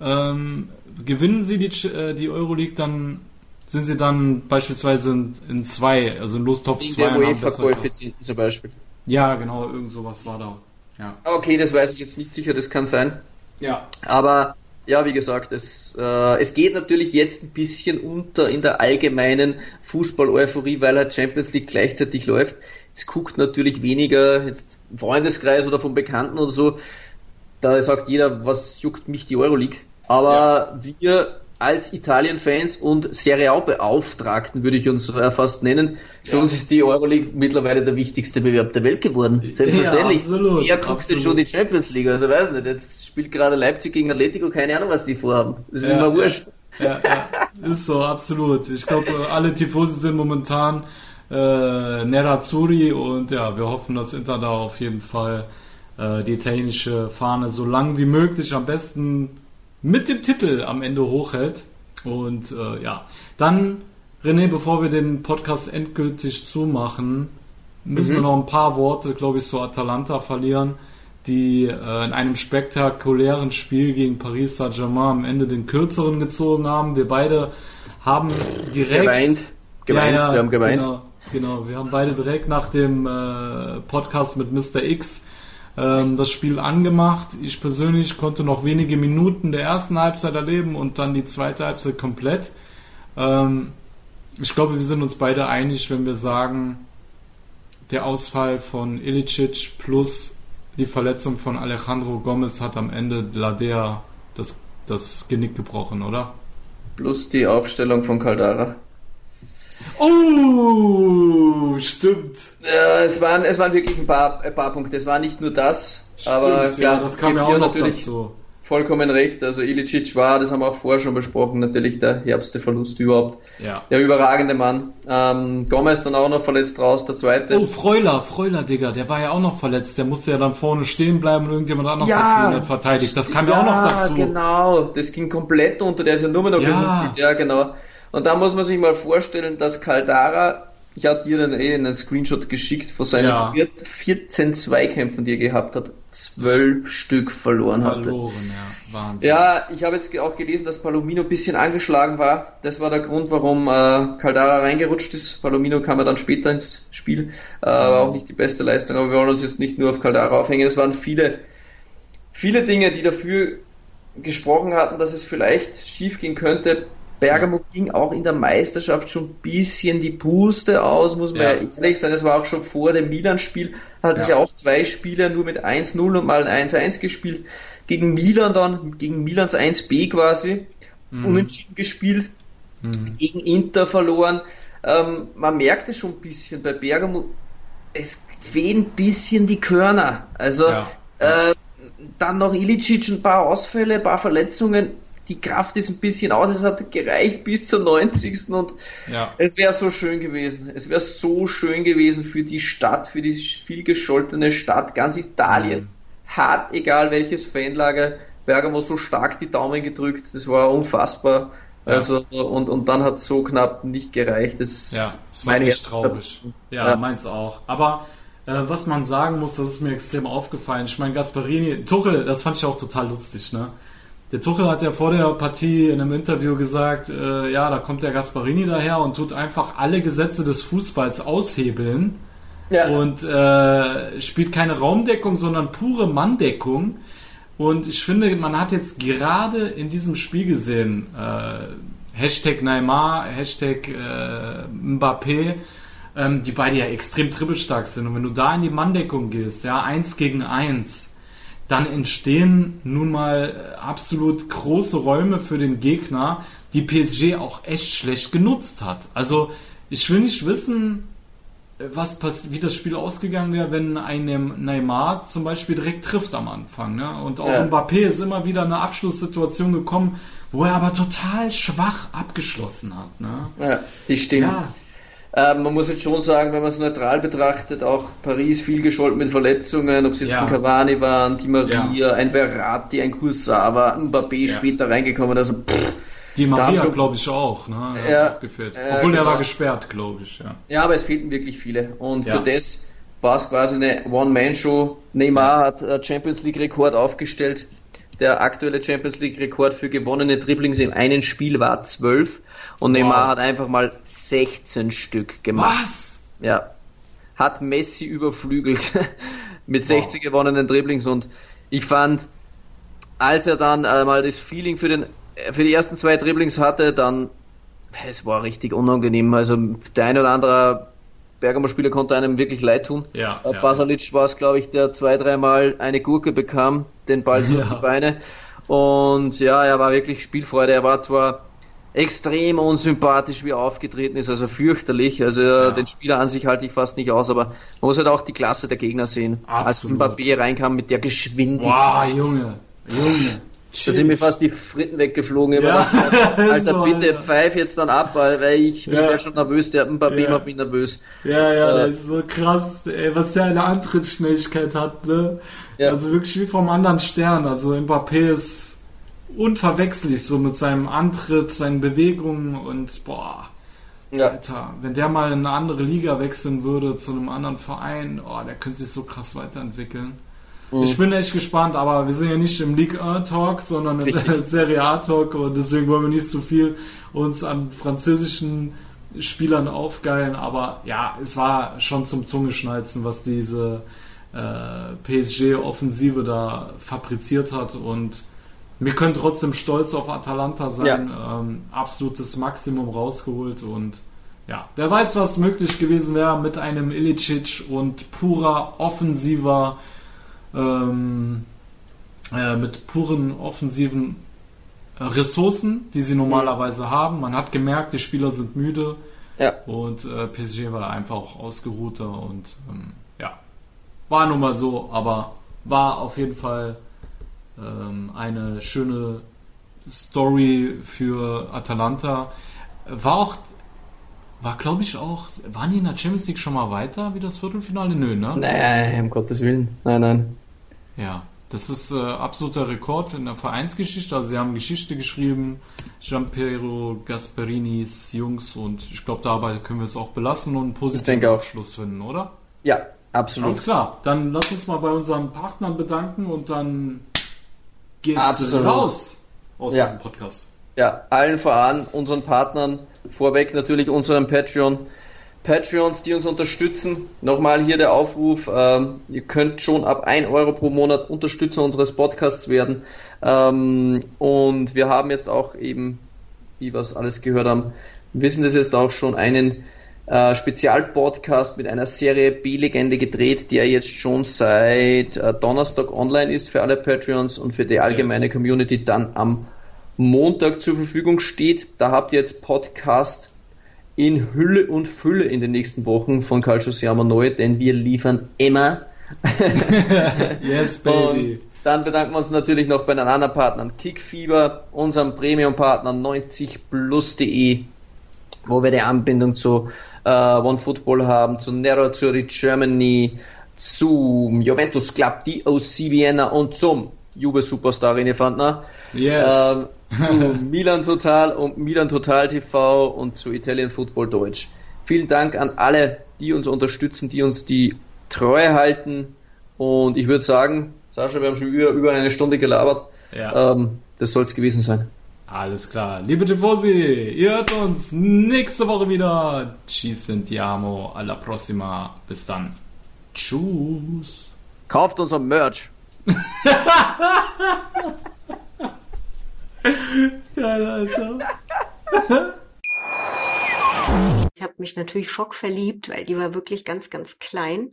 Ähm, gewinnen sie die, äh, die Euroleague, dann sind sie dann beispielsweise in, in zwei, also in Lostopf 2. Der UEFA-Koeffizienten zum Beispiel. Ja, genau, irgend sowas war da. Ja. Okay, das weiß ich jetzt nicht sicher, das kann sein. Ja. Aber ja, wie gesagt, es, äh, es geht natürlich jetzt ein bisschen unter in der allgemeinen Fußball-Euphorie, weil halt Champions League gleichzeitig läuft. Es guckt natürlich weniger jetzt im Freundeskreis oder vom Bekannten oder so. Da sagt jeder, was juckt mich die Euroleague. Aber ja. wir als Italien-Fans und Serie A-Beauftragten, würde ich uns fast nennen. Für ja. uns ist die Euroleague mittlerweile der wichtigste Bewerb der Welt geworden. Selbstverständlich. Ja, absolut, Wer guckt absolut. denn schon die Champions League? Also weiß nicht, jetzt spielt gerade Leipzig gegen Atletico, keine Ahnung, was die vorhaben. Das ist ja, immer wurscht. Ja, ja, ist so, absolut. Ich glaube, alle Tifosi sind momentan äh, Nerazzurri und ja, wir hoffen, dass Inter da auf jeden Fall äh, die italienische Fahne so lang wie möglich am besten mit dem Titel am Ende hochhält. Und äh, ja, dann, René, bevor wir den Podcast endgültig zumachen, müssen mhm. wir noch ein paar Worte, glaube ich, zu Atalanta verlieren, die äh, in einem spektakulären Spiel gegen Paris Saint-Germain am Ende den kürzeren gezogen haben. Wir beide haben direkt. Geweint. Geweint, ja, ja, wir haben geweint. Genau, genau, wir haben beide direkt nach dem äh, Podcast mit Mr. X das Spiel angemacht. Ich persönlich konnte noch wenige Minuten der ersten Halbzeit erleben und dann die zweite Halbzeit komplett. Ähm, ich glaube, wir sind uns beide einig, wenn wir sagen, der Ausfall von Ilicic plus die Verletzung von Alejandro Gomez hat am Ende Ladea das, das Genick gebrochen, oder? Plus die Aufstellung von Caldara. Oh, stimmt. Ja, es waren, es waren wirklich ein paar, ein paar Punkte. Es war nicht nur das, stimmt, aber klar, ja, das kam ja auch noch natürlich dazu. vollkommen recht. Also Ilicic war, das haben wir auch vorher schon besprochen, natürlich der herbste Verlust überhaupt. Ja. Der überragende Mann. Ähm, Gomez dann auch noch verletzt raus, der zweite. Oh, Freuler, Freuler, Digga, der war ja auch noch verletzt. Der musste ja dann vorne stehen bleiben und irgendjemand anderes ja, hat verteidigt. Das kam ja, ja, auch noch dazu. genau. Das ging komplett unter. Der ist ja nur mehr noch ja. ja, genau. Und da muss man sich mal vorstellen, dass Caldara, ich hatte dir dann eh einen Screenshot geschickt von seinen ja. 14 Zweikämpfen, die er gehabt hat, zwölf Stück verloren, verloren hatte. Ja. Wahnsinn. Ja, ich habe jetzt auch gelesen, dass Palomino ein bisschen angeschlagen war. Das war der Grund, warum äh, Caldara reingerutscht ist. Palomino kam ja dann später ins Spiel, äh, war auch nicht die beste Leistung, aber wir wollen uns jetzt nicht nur auf Caldara aufhängen. Es waren viele, viele Dinge, die dafür gesprochen hatten, dass es vielleicht schief gehen könnte. Bergamo ging auch in der Meisterschaft schon ein bisschen die Puste aus, muss man ja. ja ehrlich sein. Es war auch schon vor dem Milan-Spiel, hat ja. es ja auch zwei Spiele nur mit 1-0 und mal ein 1-1 gespielt. Gegen Milan dann, gegen Milans 1B quasi, mhm. unentschieden gespielt, mhm. gegen Inter verloren. Ähm, man merkt es schon ein bisschen bei Bergamo, es fehlen ein bisschen die Körner. Also ja. äh, dann noch Ilicic, ein paar Ausfälle, ein paar Verletzungen die Kraft ist ein bisschen aus, es hat gereicht bis zur 90. und ja. es wäre so schön gewesen. Es wäre so schön gewesen für die Stadt, für die vielgescholtene Stadt, ganz Italien. Mhm. Hat, egal welches Fanlager, Bergamo so stark die Daumen gedrückt, das war unfassbar. Ja. Also, und, und dann hat es so knapp nicht gereicht. Das, ja, das war echt traurig. Ja, ja, meins auch. Aber äh, was man sagen muss, das ist mir extrem aufgefallen. Ich meine, Gasparini, Tuchel, das fand ich auch total lustig, ne? Der Tuchel hat ja vor der Partie in einem Interview gesagt, äh, ja, da kommt der Gasparini daher und tut einfach alle Gesetze des Fußballs aushebeln ja. und äh, spielt keine Raumdeckung, sondern pure Manndeckung. Und ich finde, man hat jetzt gerade in diesem Spiel gesehen, äh, Hashtag Neymar, Hashtag äh, Mbappé, ähm, die beide ja extrem dribbelstark sind. Und wenn du da in die Manndeckung gehst, ja, eins gegen eins, dann entstehen nun mal absolut große Räume für den Gegner. die PSG auch echt schlecht genutzt hat. Also ich will nicht wissen, was pass wie das Spiel ausgegangen wäre, wenn einem Neymar zum Beispiel direkt trifft am Anfang. Ne? Und auch Ja. Mbappé ist immer wieder eine Abschlusssituation gekommen, wo er aber total schwach abgeschlossen hat. Ne? Ja, das stimmt. Ja. Ähm, man muss jetzt schon sagen, wenn man es neutral betrachtet, auch Paris viel gescholten mit Verletzungen, ob es jetzt Ja. ein Cavani war, ein Di Maria, ein Verratti, ein Kursawa, ein Mbappé Ja. später reingekommen. Also pff, Die Maria, glaube ich, auch. Ne? Ja. auch gefehlt. Ja, Obwohl er genau. war gesperrt, glaube ich. Ja. Ja, aber es fehlten wirklich viele. Und Ja. für das war es quasi eine One-Man-Show. Neymar hat äh, Champions League-Rekord aufgestellt. Der aktuelle Champions League-Rekord für gewonnene Dribblings in einem Spiel war 12. Und Neymar Wow. hat einfach mal 16 Stück gemacht. Was? Ja. Hat Messi überflügelt <laughs> mit 60 gewonnenen Dribblings. Und ich fand, als er dann mal das Feeling für den für die ersten zwei Dribblings hatte, dann es war richtig unangenehm. Also der ein oder andere Bergamo Spieler konnte einem wirklich leid tun. Ja, Äh, ja. Basalic war es, glaube ich, der zwei, dreimal eine Gurke bekam, den Ball durch Ja. die Beine. Und ja, er war wirklich Spielfreude. Er war zwar extrem unsympathisch, wie er aufgetreten ist, also fürchterlich. Also Ja. den Spieler an sich halte ich fast nicht aus, aber man muss halt auch die Klasse der Gegner sehen. Absolut. Als Mbappé reinkam mit der Wow, Geschwindigkeit. Junge. Junge. Da sind mir fast die Fritten weggeflogen. Ja. <laughs> Alter, So, bitte Alter. pfeif jetzt dann ab, weil, weil ich bin Ja. ja schon nervös, der Mbappé Ja. macht mich nervös. Ja, ja, Äh, das ist so krass, ey, was der eine Antrittsschnelligkeit hat, ne? Ja. Also wirklich wie vom anderen Stern. Also Mbappé ist unverwechsellich so mit seinem Antritt, seinen Bewegungen und boah, Ja. Alter, wenn der mal in eine andere Liga wechseln würde zu einem anderen Verein, oh, der könnte sich so krass weiterentwickeln. Mhm. Ich bin echt gespannt, aber wir sind ja nicht im League 1 Talk, sondern im Richtig. <laughs> Serie A Talk und deswegen wollen wir nicht so viel uns an französischen Spielern aufgeilen, aber ja, es war schon zum Zungeschnalzen, was diese äh, PSG-Offensive da fabriziert hat und wir können trotzdem stolz auf Atalanta sein, ähm, absolutes Maximum rausgeholt und ja, wer weiß, was möglich gewesen wäre mit einem Ilicic und purer offensiver ähm, äh, mit puren offensiven Ressourcen, die sie normalerweise haben. Man hat gemerkt, die Spieler sind müde Ja. und äh, PSG war da einfach auch ausgeruhter und ähm, ja, war nun mal so, aber war auf jeden Fall ähm, eine schöne Story für Atalanta. War auch, war glaube ich auch, waren die in der Champions League schon mal weiter wie das Viertelfinale? Nö, ne? Nein, um Gottes Willen. Nein, nein. Ja, das ist äh, absoluter Rekord in der Vereinsgeschichte. Also sie haben Geschichte geschrieben, Giampiero Gasperinis Jungs und ich glaube, dabei können wir es auch belassen und einen positiven. Abschluss finden, oder? Ja, absolut. Alles klar, dann lass uns mal bei unseren Partnern bedanken und dann geht's Absolut. raus aus Ja. diesem Podcast. Ja, allen voran, unseren Partnern, vorweg natürlich unseren Patreon. Patreons, die uns unterstützen. Nochmal hier der Aufruf, ähm, ihr könnt schon ab 1 Euro pro Monat Unterstützer unseres Podcasts werden. Ähm, und wir haben jetzt auch eben, die was alles gehört haben, wissen das jetzt auch schon, einen äh, Spezialpodcast mit einer Serie B-Legende gedreht, der jetzt schon seit äh, Donnerstag online ist für alle Patreons und für die allgemeine Yes. Community dann am Montag zur Verfügung steht. Da habt ihr jetzt Podcast in Hülle und Fülle in den nächsten Wochen von Calcio Siamo neu, denn wir liefern immer. <laughs> Yes, Und dann bedanken wir uns natürlich noch bei den anderen Partnern. Kickfieber, unserem Premium-Partner 90plus.de, wo wir die Anbindung zu äh, OneFootball haben, zu Nero Zurich Germany, zum Juventus Club DOC Vienna und zum Juve Superstar René Fandner. Yes. Ähm, zu <laughs> Milan Total und Milan Total TV und zu Italian Football Deutsch. Vielen Dank an alle, die uns unterstützen, die uns die Treue halten. Und ich würde sagen, Sascha, wir haben schon über, über eine Stunde gelabert. Ja. Ähm, das soll es gewesen sein. Alles klar. Liebe Tifosi, ihr hört uns nächste Woche wieder. Ci sentiamo. Alla prossima. Bis dann. Tschüss. Kauft unser Merch. <laughs> Geil, Alter. Ich habe mich natürlich schockverliebt, weil die war wirklich ganz, ganz klein.